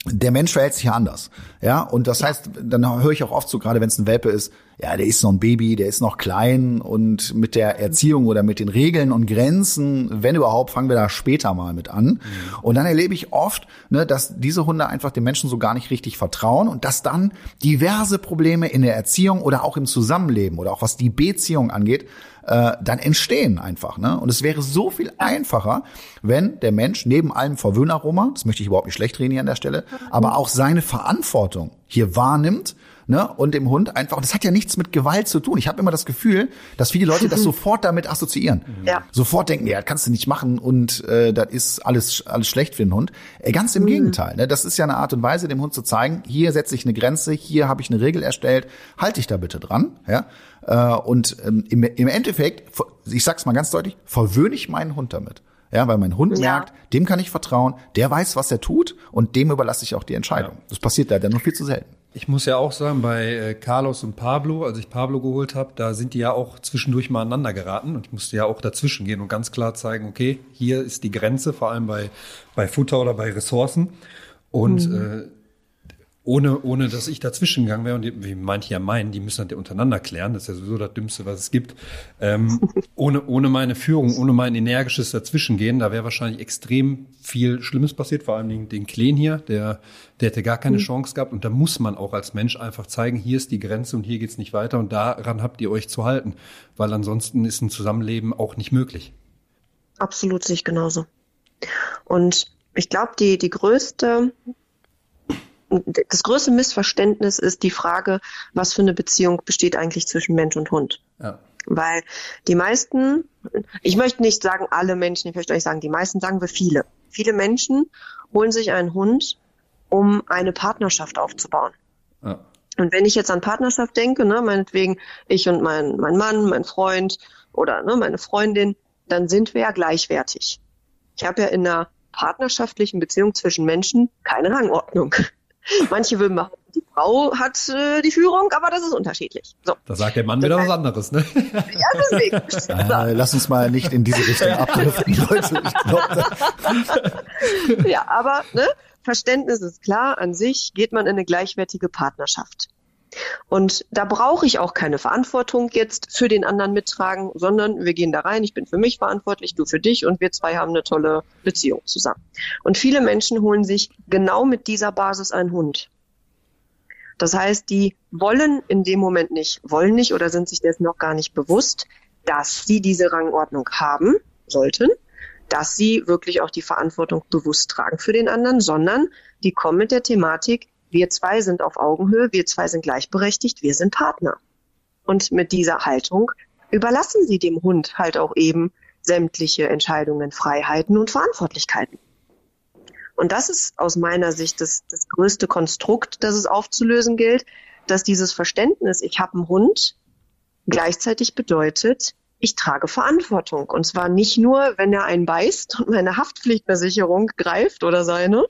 der Mensch verhält sich ja anders. Ja, und das heißt, dann höre ich auch oft so, gerade wenn es ein Welpe ist, ja, der ist noch ein Baby, der ist noch klein und mit der Erziehung oder mit den Regeln und Grenzen, wenn überhaupt, fangen wir da später mal mit an. Mhm. Und dann erlebe ich oft, ne, dass diese Hunde einfach den Menschen so gar nicht richtig vertrauen und dass dann diverse Probleme in der Erziehung oder auch im Zusammenleben oder auch was die Beziehung angeht, äh, dann entstehen einfach. Ne? Und es wäre so viel einfacher, wenn der Mensch neben allem Verwöhnerroma, das möchte ich überhaupt nicht schlecht reden hier an der Stelle, aber auch seine Verantwortung hier wahrnimmt ne, und dem Hund einfach, das hat ja nichts mit Gewalt zu tun. Ich habe immer das Gefühl, dass viele Leute das sofort damit assoziieren. Ja. Sofort denken, ja, das kannst du nicht machen und äh, das ist alles alles schlecht für den Hund. Äh, ganz im mhm. Gegenteil, ne, das ist ja eine Art und Weise, dem Hund zu zeigen, hier setze ich eine Grenze, hier habe ich eine Regel erstellt, halte ich da bitte dran, ja. Äh, und ähm, im, im Endeffekt, ich sag's mal ganz deutlich, verwöhne ich meinen Hund damit. Ja, weil mein Hund ja. merkt, dem kann ich vertrauen, der weiß, was er tut und dem überlasse ich auch die Entscheidung. Ja. Das passiert leider nur viel zu selten. Ich muss ja auch sagen, bei äh, Carlos und Pablo, als ich Pablo geholt habe, da sind die ja auch zwischendurch mal aneinander geraten und ich musste ja auch dazwischen gehen und ganz klar zeigen, okay, hier ist die Grenze, vor allem bei, bei Futter oder bei Ressourcen. Und mhm. äh, ohne, ohne dass ich dazwischen gegangen wäre, und die, wie manche ja meinen, die müssen das untereinander klären, das ist ja sowieso das Dümmste, was es gibt. Ähm, ohne, ohne meine Führung, ohne mein energisches Dazwischengehen, da wäre wahrscheinlich extrem viel Schlimmes passiert, vor allem den, den Kleen hier, der, der hätte gar keine mhm. Chance gehabt. Und da muss man auch als Mensch einfach zeigen, hier ist die Grenze und hier geht's nicht weiter und daran habt ihr euch zu halten, weil ansonsten ist ein Zusammenleben auch nicht möglich. Absolut sehe ich genauso. Und ich glaube, die, die größte das größte Missverständnis ist die Frage, was für eine Beziehung besteht eigentlich zwischen Mensch und Hund. Ja. Weil die meisten, ich möchte nicht sagen alle Menschen, ich möchte euch sagen, die meisten sagen wir viele. Viele Menschen holen sich einen Hund, um eine Partnerschaft aufzubauen. Ja. Und wenn ich jetzt an Partnerschaft denke, ne, meinetwegen ich und mein, mein Mann, mein Freund oder ne, meine Freundin, dann sind wir ja gleichwertig. Ich habe ja in einer partnerschaftlichen Beziehung zwischen Menschen keine Rangordnung. Manche würden behaupten, die Frau hat äh, die Führung, aber das ist unterschiedlich. So. Da sagt der Mann wieder was anderes, ne? ja, deswegen. Äh, lass uns mal nicht in diese Richtung abdriften, Leute. Ich glaub, ja, aber ne, Verständnis ist klar, an sich geht man in eine gleichwertige Partnerschaft. Und da brauche ich auch keine Verantwortung jetzt für den anderen mittragen, sondern wir gehen da rein, ich bin für mich verantwortlich, du für dich und wir zwei haben eine tolle Beziehung zusammen. Und viele Menschen holen sich genau mit dieser Basis einen Hund. Das heißt, die wollen in dem Moment nicht, wollen nicht oder sind sich dessen noch gar nicht bewusst, dass sie diese Rangordnung haben sollten, dass sie wirklich auch die Verantwortung bewusst tragen für den anderen, sondern die kommen mit der Thematik, wir zwei sind auf Augenhöhe, wir zwei sind gleichberechtigt, wir sind Partner. Und mit dieser Haltung überlassen sie dem Hund halt auch eben sämtliche Entscheidungen, Freiheiten und Verantwortlichkeiten. Und das ist aus meiner Sicht das, das größte Konstrukt, das es aufzulösen gilt, dass dieses Verständnis, ich habe einen Hund, gleichzeitig bedeutet, ich trage Verantwortung. Und zwar nicht nur, wenn er einen beißt und meine Haftpflichtversicherung greift oder seine,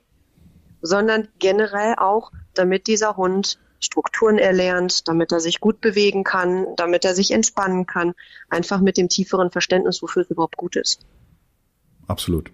sondern generell auch, damit dieser Hund Strukturen erlernt, damit er sich gut bewegen kann, damit er sich entspannen kann, einfach mit dem tieferen Verständnis, wofür es überhaupt gut ist. Absolut.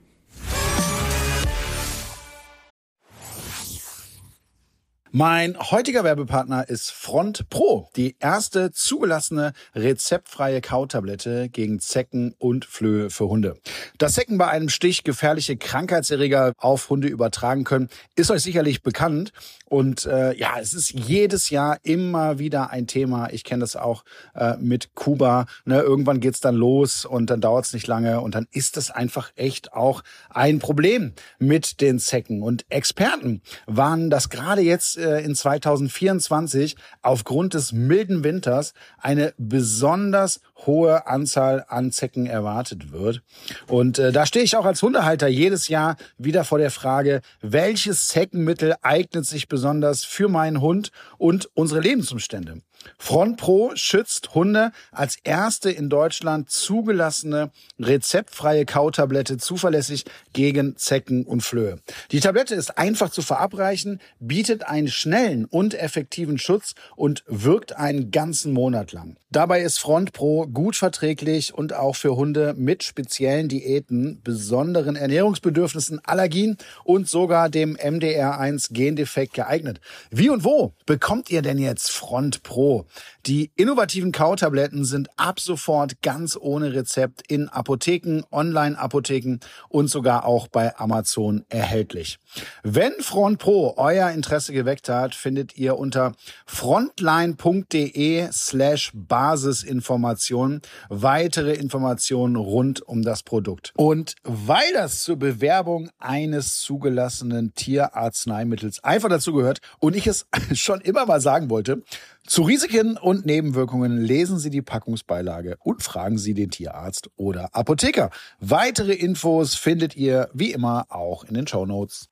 Mein heutiger Werbepartner ist Front Pro, die erste zugelassene rezeptfreie Kautablette gegen Zecken und Flöhe für Hunde. Dass Zecken bei einem Stich gefährliche Krankheitserreger auf Hunde übertragen können, ist euch sicherlich bekannt. Und äh, ja, es ist jedes Jahr immer wieder ein Thema. Ich kenne das auch äh, mit Kuba. Ne? Irgendwann geht's dann los und dann dauert's nicht lange und dann ist es einfach echt auch ein Problem mit den Zecken. Und Experten warnen, dass gerade jetzt äh, in 2024 aufgrund des milden Winters eine besonders hohe Anzahl an Zecken erwartet wird. Und äh, da stehe ich auch als Hundehalter jedes Jahr wieder vor der Frage, welches Zeckenmittel eignet sich besonders für meinen Hund und unsere Lebensumstände. Front Pro schützt Hunde als erste in Deutschland zugelassene rezeptfreie Kautablette zuverlässig gegen Zecken und Flöhe. Die Tablette ist einfach zu verabreichen, bietet einen schnellen und effektiven Schutz und wirkt einen ganzen Monat lang. Dabei ist Front Pro gut verträglich und auch für Hunde mit speziellen Diäten, besonderen Ernährungsbedürfnissen, Allergien und sogar dem MDR1 Gendefekt geeignet. Wie und wo bekommt ihr denn jetzt Front Pro? Die innovativen Kautabletten sind ab sofort ganz ohne Rezept in Apotheken, Online-Apotheken und sogar auch bei Amazon erhältlich. Wenn Front Pro euer Interesse geweckt hat, findet ihr unter frontline.de slash Basisinformationen weitere Informationen rund um das Produkt. Und weil das zur Bewerbung eines zugelassenen Tierarzneimittels einfach dazu gehört und ich es schon immer mal sagen wollte, zu Risiken und Nebenwirkungen lesen Sie die Packungsbeilage und fragen Sie den Tierarzt oder Apotheker. Weitere Infos findet ihr wie immer auch in den Show Notes.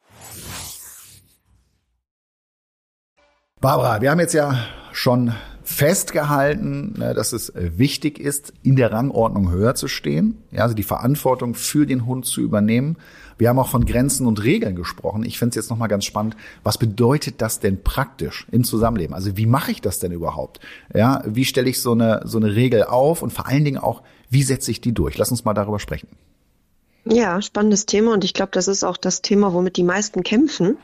Barbara, wir haben jetzt ja schon festgehalten, ne, dass es wichtig ist, in der Rangordnung höher zu stehen, ja, also die Verantwortung für den Hund zu übernehmen. Wir haben auch von Grenzen und Regeln gesprochen. Ich finde es jetzt nochmal ganz spannend. Was bedeutet das denn praktisch im Zusammenleben? Also wie mache ich das denn überhaupt? Ja, wie stelle ich so eine, so eine Regel auf und vor allen Dingen auch, wie setze ich die durch? Lass uns mal darüber sprechen. Ja, spannendes Thema und ich glaube, das ist auch das Thema, womit die meisten kämpfen.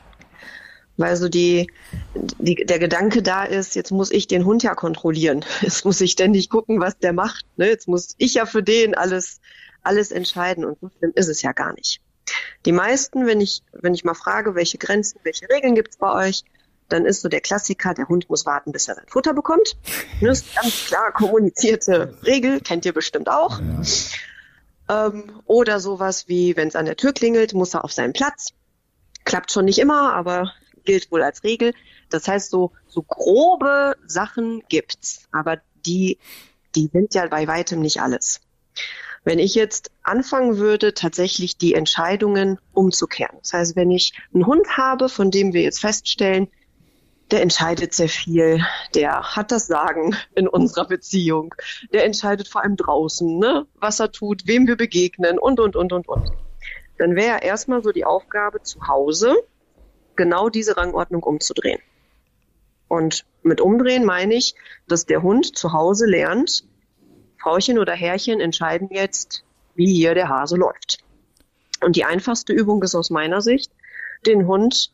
Weil so die, die, der Gedanke da ist, jetzt muss ich den Hund ja kontrollieren. Jetzt muss ich ständig gucken, was der macht. Ne? Jetzt muss ich ja für den alles, alles entscheiden. Und so schlimm ist es ja gar nicht. Die meisten, wenn ich, wenn ich mal frage, welche Grenzen, welche Regeln gibt's bei euch, dann ist so der Klassiker, der Hund muss warten, bis er sein Futter bekommt. Das ist ganz klar kommunizierte Regel, kennt ihr bestimmt auch. Ja. Ähm, oder sowas wie, wenn es an der Tür klingelt, muss er auf seinen Platz. Klappt schon nicht immer, aber gilt wohl als Regel. Das heißt, so, so grobe Sachen gibt's, aber die, die sind ja bei weitem nicht alles. Wenn ich jetzt anfangen würde, tatsächlich die Entscheidungen umzukehren. Das heißt, wenn ich einen Hund habe, von dem wir jetzt feststellen, der entscheidet sehr viel, der hat das Sagen in unserer Beziehung, der entscheidet vor allem draußen, ne, was er tut, wem wir begegnen und, und, und, und, und. Dann wäre erstmal so die Aufgabe zu Hause, genau diese Rangordnung umzudrehen. Und mit umdrehen meine ich, dass der Hund zu Hause lernt, Frauchen oder Herrchen entscheiden jetzt, wie hier der Hase läuft. Und die einfachste Übung ist aus meiner Sicht, den Hund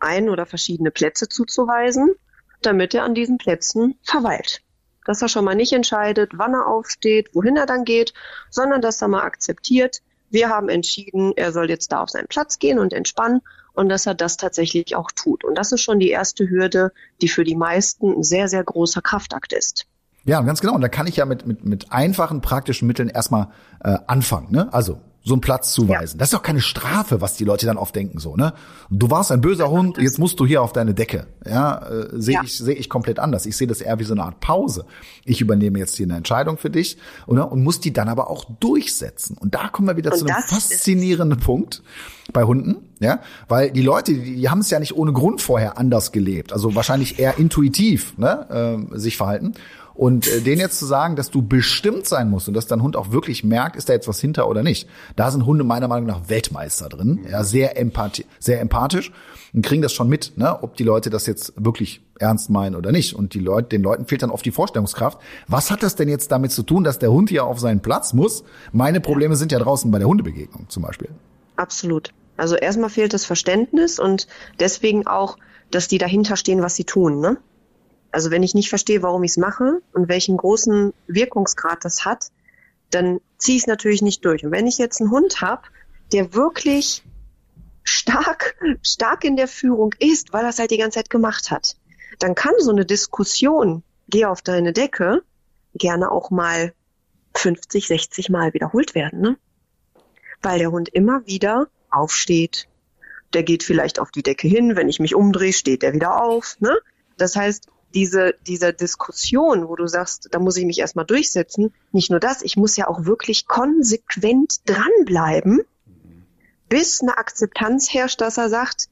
ein oder verschiedene Plätze zuzuweisen, damit er an diesen Plätzen verweilt. Dass er schon mal nicht entscheidet, wann er aufsteht, wohin er dann geht, sondern dass er mal akzeptiert, wir haben entschieden, er soll jetzt da auf seinen Platz gehen und entspannen und dass er das tatsächlich auch tut. Und das ist schon die erste Hürde, die für die meisten ein sehr, sehr großer Kraftakt ist. Ja, ganz genau. Und da kann ich ja mit, mit, mit einfachen praktischen Mitteln erstmal äh, anfangen. Ne? Also so einen Platz zuweisen. Ja. Das ist doch keine Strafe, was die Leute dann oft denken so, ne? Du warst ein böser Hund, jetzt musst du hier auf deine Decke. Ja, äh, sehe ja. ich sehe ich komplett anders. Ich sehe das eher wie so eine Art Pause. Ich übernehme jetzt hier eine Entscheidung für dich oder? und muss die dann aber auch durchsetzen. Und da kommen wir wieder und zu einem faszinierenden Punkt bei Hunden, ja, weil die Leute, die, die haben es ja nicht ohne Grund vorher anders gelebt, also wahrscheinlich eher intuitiv, ne, äh, sich verhalten. Und äh, denen jetzt zu sagen, dass du bestimmt sein musst und dass dein Hund auch wirklich merkt, ist da jetzt was hinter oder nicht. Da sind Hunde meiner Meinung nach Weltmeister drin. Ja, sehr, empathi sehr empathisch und kriegen das schon mit, ne, ob die Leute das jetzt wirklich ernst meinen oder nicht. Und die Leute, den Leuten fehlt dann oft die Vorstellungskraft. Was hat das denn jetzt damit zu tun, dass der Hund hier auf seinen Platz muss? Meine Probleme sind ja draußen bei der Hundebegegnung zum Beispiel. Absolut. Also erstmal fehlt das Verständnis und deswegen auch, dass die dahinter stehen, was sie tun, ne? Also wenn ich nicht verstehe, warum ich es mache und welchen großen Wirkungsgrad das hat, dann ziehe ich es natürlich nicht durch. Und wenn ich jetzt einen Hund habe, der wirklich stark, stark in der Führung ist, weil er es halt die ganze Zeit gemacht hat, dann kann so eine Diskussion, geh auf deine Decke, gerne auch mal 50, 60 Mal wiederholt werden, ne? Weil der Hund immer wieder aufsteht. Der geht vielleicht auf die Decke hin, wenn ich mich umdrehe, steht er wieder auf, ne? Das heißt, diese, dieser Diskussion, wo du sagst, da muss ich mich erstmal durchsetzen, nicht nur das, ich muss ja auch wirklich konsequent dranbleiben, bis eine Akzeptanz herrscht, dass er sagt,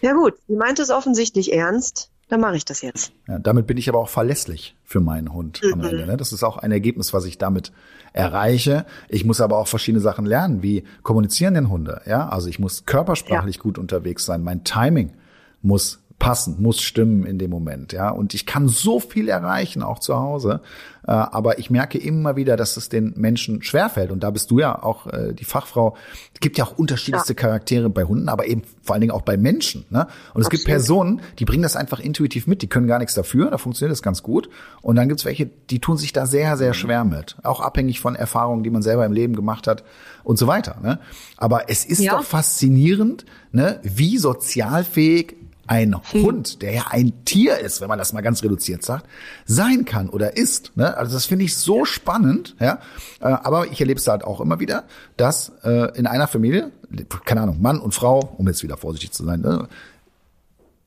ja gut, sie meint es offensichtlich ernst, dann mache ich das jetzt. Ja, damit bin ich aber auch verlässlich für meinen Hund mhm. am Ende. Ne? Das ist auch ein Ergebnis, was ich damit erreiche. Ich muss aber auch verschiedene Sachen lernen, wie kommunizieren denn Hunde. Ja, also ich muss körpersprachlich ja. gut unterwegs sein. Mein Timing muss passen, muss stimmen in dem Moment, ja. Und ich kann so viel erreichen, auch zu Hause. Äh, aber ich merke immer wieder, dass es den Menschen schwerfällt. Und da bist du ja auch äh, die Fachfrau. Es gibt ja auch unterschiedlichste ja. Charaktere bei Hunden, aber eben vor allen Dingen auch bei Menschen. Ne? Und es Absolut. gibt Personen, die bringen das einfach intuitiv mit, die können gar nichts dafür, da funktioniert das ganz gut. Und dann gibt's welche, die tun sich da sehr, sehr schwer mit. Auch abhängig von Erfahrungen, die man selber im Leben gemacht hat und so weiter. Ne? Aber es ist ja. doch faszinierend, ne, wie sozialfähig ein Hund, der ja ein Tier ist, wenn man das mal ganz reduziert sagt, sein kann oder ist. Ne? Also das finde ich so spannend. Ja? Äh, aber ich erlebe es halt auch immer wieder, dass äh, in einer Familie, keine Ahnung, Mann und Frau, um jetzt wieder vorsichtig zu sein, ne?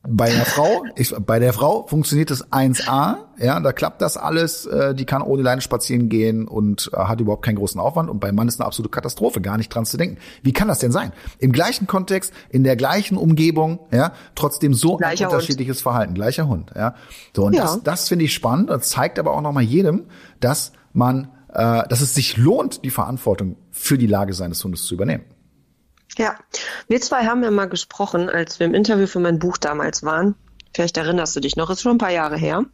Bei der Frau, ich, bei der Frau funktioniert das 1A, ja, da klappt das alles, äh, die kann ohne Leine spazieren gehen und äh, hat überhaupt keinen großen Aufwand und beim Mann ist eine absolute Katastrophe, gar nicht dran zu denken. Wie kann das denn sein? Im gleichen Kontext, in der gleichen Umgebung, ja, trotzdem so Gleicher ein unterschiedliches Hund. Verhalten, gleicher Hund, ja. So, und ja. das, das finde ich spannend, das zeigt aber auch nochmal jedem, dass man, äh, dass es sich lohnt, die Verantwortung für die Lage seines Hundes zu übernehmen. Ja, wir zwei haben ja mal gesprochen, als wir im Interview für mein Buch damals waren. Vielleicht erinnerst du dich noch, ist schon ein paar Jahre her,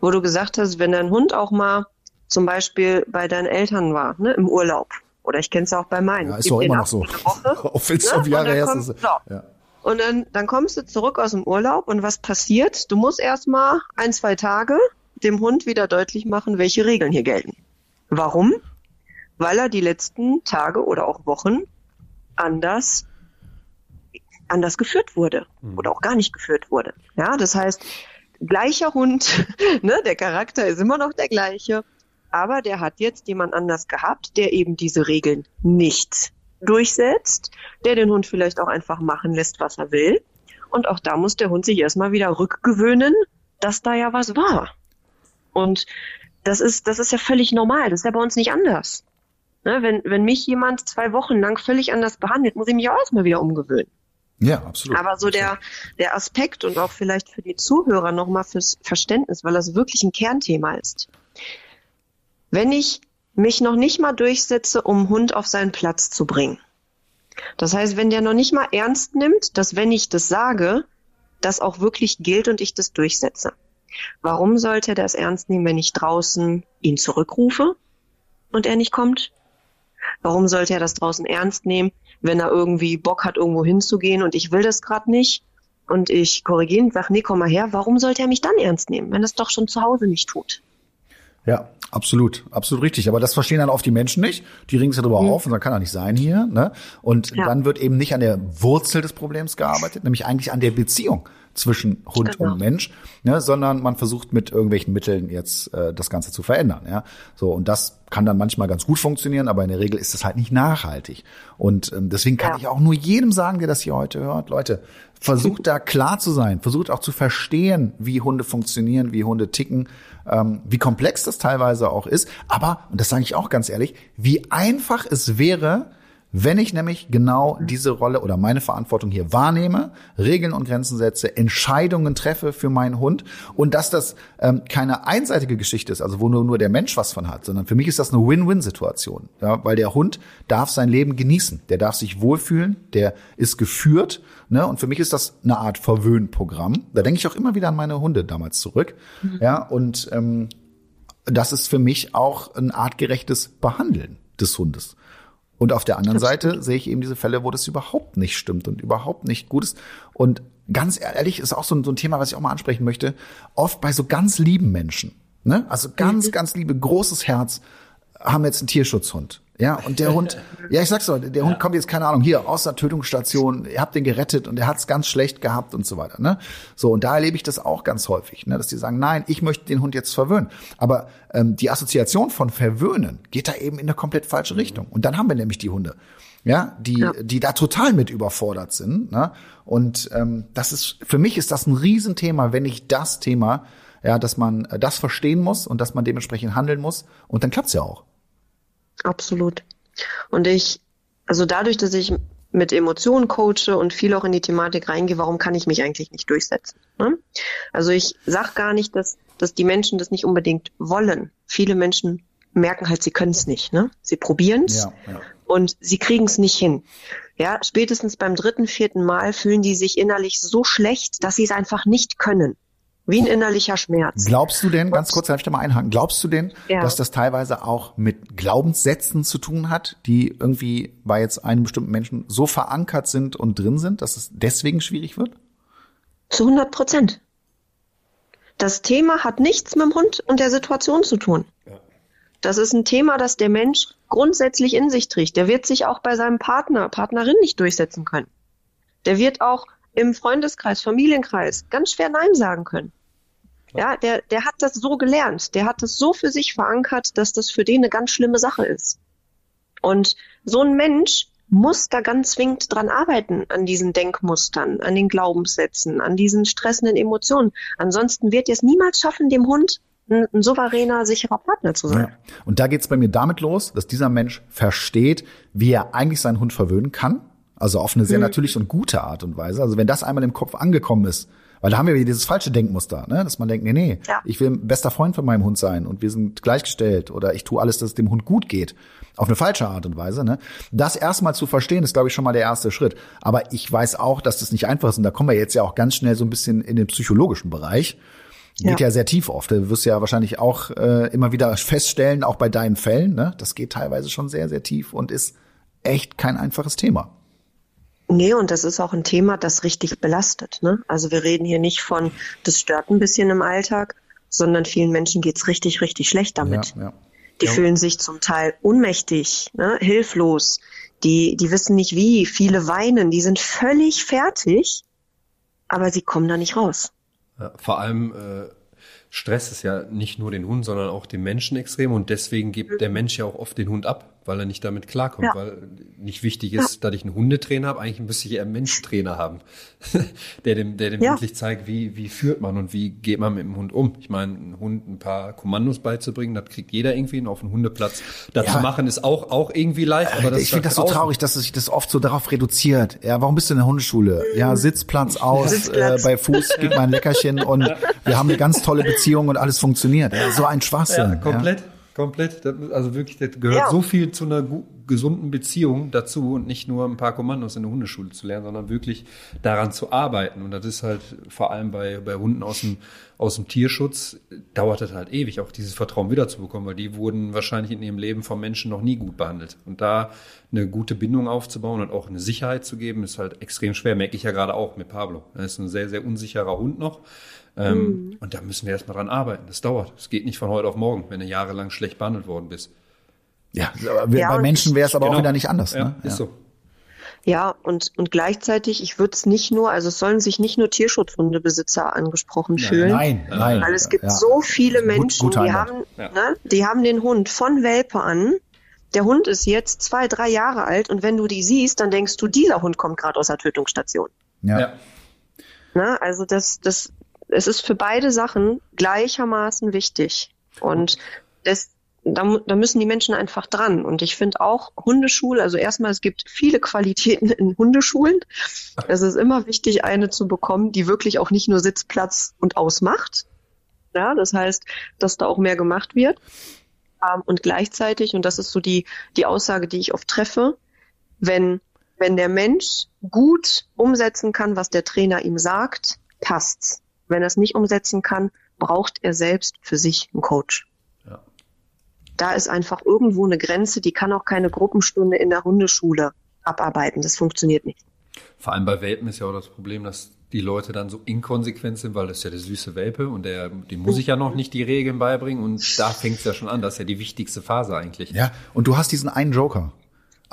wo du gesagt hast, wenn dein Hund auch mal zum Beispiel bei deinen Eltern war, ne, im Urlaub. Oder ich kenne es ja auch bei meinen. Ja, ist doch immer noch so. Auch wenn es ne? Jahre her ist. So. Ja. Und dann, dann kommst du zurück aus dem Urlaub und was passiert? Du musst erstmal ein, zwei Tage dem Hund wieder deutlich machen, welche Regeln hier gelten. Warum? Weil er die letzten Tage oder auch Wochen anders anders geführt wurde mhm. oder auch gar nicht geführt wurde. Ja, das heißt, gleicher Hund, ne, der Charakter ist immer noch der gleiche, aber der hat jetzt jemand anders gehabt, der eben diese Regeln nicht durchsetzt, der den Hund vielleicht auch einfach machen lässt, was er will. Und auch da muss der Hund sich erstmal wieder rückgewöhnen, dass da ja was war. Und das ist, das ist ja völlig normal. Das ist ja bei uns nicht anders. Ne, wenn, wenn mich jemand zwei Wochen lang völlig anders behandelt, muss ich mich auch erstmal wieder umgewöhnen. Ja, absolut. Aber so der, der Aspekt und auch vielleicht für die Zuhörer nochmal fürs Verständnis, weil das wirklich ein Kernthema ist. Wenn ich mich noch nicht mal durchsetze, um einen Hund auf seinen Platz zu bringen. Das heißt, wenn der noch nicht mal ernst nimmt, dass wenn ich das sage, das auch wirklich gilt und ich das durchsetze. Warum sollte er das ernst nehmen, wenn ich draußen ihn zurückrufe und er nicht kommt? Warum sollte er das draußen ernst nehmen, wenn er irgendwie Bock hat, irgendwo hinzugehen und ich will das gerade nicht? Und ich korrigiere ihn und sage, nee, komm mal her, warum sollte er mich dann ernst nehmen, wenn er es doch schon zu Hause nicht tut? Ja, absolut, absolut richtig. Aber das verstehen dann oft die Menschen nicht. Die ringen sich darüber mhm. auf und sagen, kann er nicht sein hier. Ne? Und ja. dann wird eben nicht an der Wurzel des Problems gearbeitet, nämlich eigentlich an der Beziehung zwischen Hund genau. und Mensch, ne, sondern man versucht mit irgendwelchen Mitteln jetzt äh, das Ganze zu verändern. Ja, so und das kann dann manchmal ganz gut funktionieren, aber in der Regel ist es halt nicht nachhaltig. Und ähm, deswegen kann ja. ich auch nur jedem sagen, der das hier heute hört, Leute, versucht da klar zu sein, versucht auch zu verstehen, wie Hunde funktionieren, wie Hunde ticken, ähm, wie komplex das teilweise auch ist. Aber, und das sage ich auch ganz ehrlich, wie einfach es wäre, wenn ich nämlich genau diese Rolle oder meine Verantwortung hier wahrnehme, Regeln und Grenzen setze, Entscheidungen treffe für meinen Hund und dass das ähm, keine einseitige Geschichte ist, also wo nur, nur der Mensch was von hat, sondern für mich ist das eine Win-Win-Situation, ja, weil der Hund darf sein Leben genießen, der darf sich wohlfühlen, der ist geführt, ne, und für mich ist das eine Art Verwöhnprogramm. Da denke ich auch immer wieder an meine Hunde damals zurück, mhm. ja, und ähm, das ist für mich auch ein artgerechtes Behandeln des Hundes. Und auf der anderen Seite sehe ich eben diese Fälle, wo das überhaupt nicht stimmt und überhaupt nicht gut ist. Und ganz ehrlich, ist auch so ein, so ein Thema, was ich auch mal ansprechen möchte. Oft bei so ganz lieben Menschen, ne? Also ganz, mhm. ganz liebe, großes Herz, haben jetzt einen Tierschutzhund. Ja, und der Hund, ja, ich sag's doch, der ja. Hund kommt jetzt, keine Ahnung, hier aus der Tötungsstation, ihr habt den gerettet und er hat's ganz schlecht gehabt und so weiter, ne? So, und da erlebe ich das auch ganz häufig, ne, dass die sagen, nein, ich möchte den Hund jetzt verwöhnen. Aber ähm, die Assoziation von verwöhnen geht da eben in eine komplett falsche Richtung. Und dann haben wir nämlich die Hunde, ja, die, ja. die da total mit überfordert sind, ne? Und ähm, das ist, für mich ist das ein Riesenthema, wenn nicht das Thema, ja, dass man das verstehen muss und dass man dementsprechend handeln muss. Und dann klappt's ja auch. Absolut. Und ich, also dadurch, dass ich mit Emotionen coache und viel auch in die Thematik reingehe, warum kann ich mich eigentlich nicht durchsetzen? Ne? Also ich sag gar nicht, dass, dass die Menschen das nicht unbedingt wollen. Viele Menschen merken halt, sie können es nicht. Ne? Sie probieren es ja, ja. und sie kriegen es nicht hin. Ja, spätestens beim dritten, vierten Mal fühlen die sich innerlich so schlecht, dass sie es einfach nicht können. Wie ein innerlicher Schmerz. Glaubst du denn, ganz kurz, darf ich da mal einhaken, glaubst du denn, ja. dass das teilweise auch mit Glaubenssätzen zu tun hat, die irgendwie bei jetzt einem bestimmten Menschen so verankert sind und drin sind, dass es deswegen schwierig wird? Zu 100 Prozent. Das Thema hat nichts mit dem Hund und der Situation zu tun. Ja. Das ist ein Thema, das der Mensch grundsätzlich in sich trägt. Der wird sich auch bei seinem Partner, Partnerin nicht durchsetzen können. Der wird auch im Freundeskreis, Familienkreis ganz schwer Nein sagen können. Ja, der, der hat das so gelernt, der hat das so für sich verankert, dass das für den eine ganz schlimme Sache ist. Und so ein Mensch muss da ganz zwingend dran arbeiten, an diesen Denkmustern, an den Glaubenssätzen, an diesen stressenden Emotionen. Ansonsten wird er es niemals schaffen, dem Hund ein, ein souveräner, sicherer Partner zu sein. Ja. Und da geht es bei mir damit los, dass dieser Mensch versteht, wie er eigentlich seinen Hund verwöhnen kann also auf eine sehr mhm. natürliche und gute Art und Weise. Also wenn das einmal im Kopf angekommen ist, weil da haben wir dieses falsche Denkmuster, ne? dass man denkt, nee, nee, ja. ich will bester Freund von meinem Hund sein und wir sind gleichgestellt oder ich tue alles, dass es dem Hund gut geht. Auf eine falsche Art und Weise. Ne? Das erstmal zu verstehen, ist, glaube ich, schon mal der erste Schritt. Aber ich weiß auch, dass das nicht einfach ist. Und da kommen wir jetzt ja auch ganz schnell so ein bisschen in den psychologischen Bereich. Geht ja, ja sehr tief oft. Du wirst ja wahrscheinlich auch äh, immer wieder feststellen, auch bei deinen Fällen, ne? das geht teilweise schon sehr, sehr tief und ist echt kein einfaches Thema. Nee, und das ist auch ein Thema, das richtig belastet. Ne? Also wir reden hier nicht von, das stört ein bisschen im Alltag, sondern vielen Menschen geht's richtig, richtig schlecht damit. Ja, ja. Die ja. fühlen sich zum Teil ohnmächtig, ne? hilflos, die, die wissen nicht wie, viele weinen, die sind völlig fertig, aber sie kommen da nicht raus. Ja, vor allem äh, Stress ist ja nicht nur den Hund, sondern auch den Menschen extrem und deswegen gibt der Mensch ja auch oft den Hund ab weil er nicht damit klarkommt, ja. weil nicht wichtig ist, ja. dass ich einen Hundetrainer habe, eigentlich müsste ich eher einen Menschentrainer haben, der dem, der dem ja. wirklich zeigt, wie, wie führt man und wie geht man mit dem Hund um. Ich meine, einen Hund ein paar Kommandos beizubringen, das kriegt jeder irgendwie und auf dem Hundeplatz. Das zu machen ist auch, auch irgendwie leicht. Aber das ich finde das so traurig, dass sich das oft so darauf reduziert. Ja, warum bist du in der Hundeschule? Ja, Sitzplatz aus, Sitzplatz. Äh, bei Fuß gibt man ein Leckerchen und wir haben eine ganz tolle Beziehung und alles funktioniert. Ja, so ein Schwachsinn. Ja, komplett. Komplett. Also wirklich, das gehört ja. so viel zu einer gesunden Beziehung dazu und nicht nur ein paar Kommandos in der Hundeschule zu lernen, sondern wirklich daran zu arbeiten. Und das ist halt vor allem bei, bei Hunden aus dem, aus dem Tierschutz, dauert das halt ewig, auch dieses Vertrauen wiederzubekommen, weil die wurden wahrscheinlich in ihrem Leben vom Menschen noch nie gut behandelt. Und da eine gute Bindung aufzubauen und auch eine Sicherheit zu geben, ist halt extrem schwer. Merke ich ja gerade auch mit Pablo. Er ist ein sehr, sehr unsicherer Hund noch. Ähm, mhm. Und da müssen wir erstmal dran arbeiten. Das dauert. Es geht nicht von heute auf morgen, wenn du jahrelang schlecht behandelt worden bist. Ja, aber ja, bei Menschen wäre es aber genau. auch wieder nicht anders. Ja, ne? ist ja. so. Ja, und, und gleichzeitig, ich würde es nicht nur, also es sollen sich nicht nur Tierschutzhundebesitzer angesprochen fühlen. Nein, nein. Weil es gibt Ja. so viele Gut- Menschen, guter die haben, Ja. ne, die haben den Hund von Welpe an. Der Hund ist jetzt zwei, drei Jahre alt und wenn du die siehst, dann denkst du, dieser Hund kommt gerade aus der Tötungsstation. Ja. Ja. Ne? Also das, das, es ist für beide Sachen gleichermaßen wichtig. Und das, da, da müssen die Menschen einfach dran. Und ich finde auch Hundeschule, also erstmal, es gibt viele Qualitäten in Hundeschulen. Es ist immer wichtig, eine zu bekommen, die wirklich auch nicht nur Sitzplatz und ausmacht. Ja, das heißt, dass da auch mehr gemacht wird. Ähm, und gleichzeitig, und das ist so die, die Aussage, die ich oft treffe, wenn, wenn der Mensch gut umsetzen kann, was der Trainer ihm sagt, passt's. Wenn er es nicht umsetzen kann, braucht er selbst für sich einen Coach. Ja. Da ist einfach irgendwo eine Grenze, die kann auch keine Gruppenstunde in der Hundeschule abarbeiten. Das funktioniert nicht. Vor allem bei Welpen ist ja auch das Problem, dass die Leute dann so inkonsequent sind, weil das ist ja der süße Welpe und der, dem muss ich ja noch nicht die Regeln beibringen und da fängt es ja schon an. Das ist ja die wichtigste Phase eigentlich. Ja, und du hast diesen einen Joker.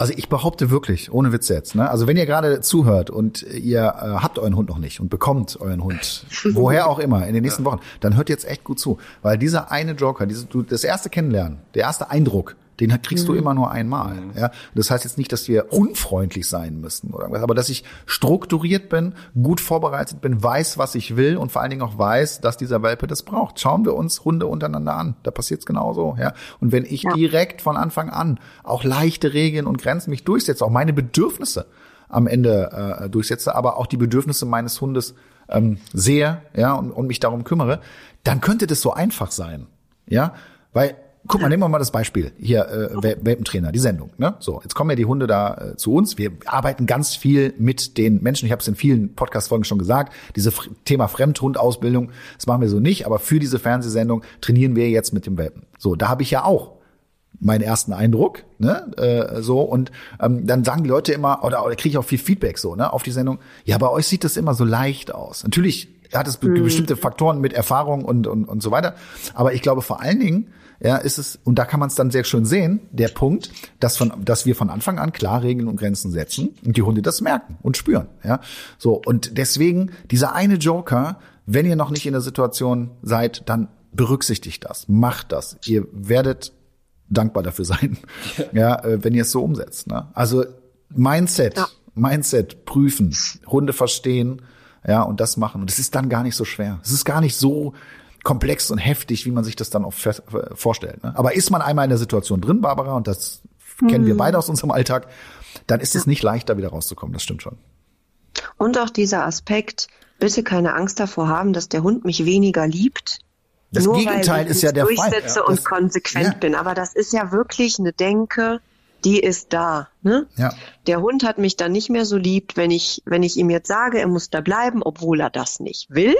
Also ich behaupte wirklich, ohne Witz jetzt, ne? Also wenn ihr gerade zuhört und ihr äh, habt euren Hund noch nicht und bekommt euren Hund, woher auch immer, in den nächsten Wochen, dann hört jetzt echt gut zu. Weil dieser eine Joker, diese, du, das erste Kennenlernen, der erste Eindruck, den kriegst du immer nur einmal. Ja? Das heißt jetzt nicht, dass wir unfreundlich sein müssen oder irgendwas, aber dass ich strukturiert bin, gut vorbereitet bin, weiß, was ich will und vor allen Dingen auch weiß, dass dieser Welpe das braucht. Schauen wir uns Hunde untereinander an. Da passiert's genauso. Ja? Und wenn ich Ja. direkt von Anfang an auch leichte Regeln und Grenzen mich durchsetze, auch meine Bedürfnisse am Ende äh, durchsetze, aber auch die Bedürfnisse meines Hundes ähm, sehe, ja, und, und mich darum kümmere, dann könnte das so einfach sein, ja, weil Guck mal, nehmen wir mal das Beispiel hier äh, Wel- Welpentrainer, die Sendung. Ne? So, jetzt kommen ja die Hunde da äh, zu uns. Wir arbeiten ganz viel mit den Menschen. Ich habe es in vielen Podcast-Folgen schon gesagt. Diese F Thema Fremdhundausbildung, das machen wir so nicht. Aber für diese Fernsehsendung trainieren wir jetzt mit dem Welpen. So, da habe ich ja auch meinen ersten Eindruck, ne, äh, so und ähm, dann sagen die Leute immer oder, oder kriege ich auch viel Feedback so, ne, auf die Sendung. Ja, bei euch sieht das immer so leicht aus. Natürlich hat es be bestimmte Faktoren mit Erfahrung und und und so weiter, aber ich glaube vor allen Dingen ja, ist es und da kann man es dann sehr schön sehen, der Punkt, dass von dass wir von Anfang an klar Regeln und Grenzen setzen und die Hunde das merken und spüren, ja. So und deswegen dieser eine Joker, wenn ihr noch nicht in der Situation seid, dann berücksichtigt das, macht das. Ihr werdet dankbar dafür sein, ja, äh, wenn ihr es so umsetzt. Ne? Also Mindset, Ja. Mindset prüfen, Hunde verstehen, ja, und das machen. Und es ist dann gar nicht so schwer. Es ist gar nicht so komplex und heftig, wie man sich das dann auch vorstellt. Ne? Aber ist man einmal in der Situation drin, Barbara, und das kennen wir beide aus unserem Alltag, dann ist es nicht leichter, wieder rauszukommen. Das stimmt schon. Und auch dieser Aspekt, bitte keine Angst davor haben, dass der Hund mich weniger liebt. Das nur Gegenteil weil ich ist ja der Fall. durchsetze Ja, und konsequent ja. bin. Aber das ist ja wirklich eine Denke, die ist da. Ne? Ja. Der Hund hat mich dann nicht mehr so liebt, wenn ich, wenn ich ihm jetzt sage, er muss da bleiben, obwohl er das nicht will.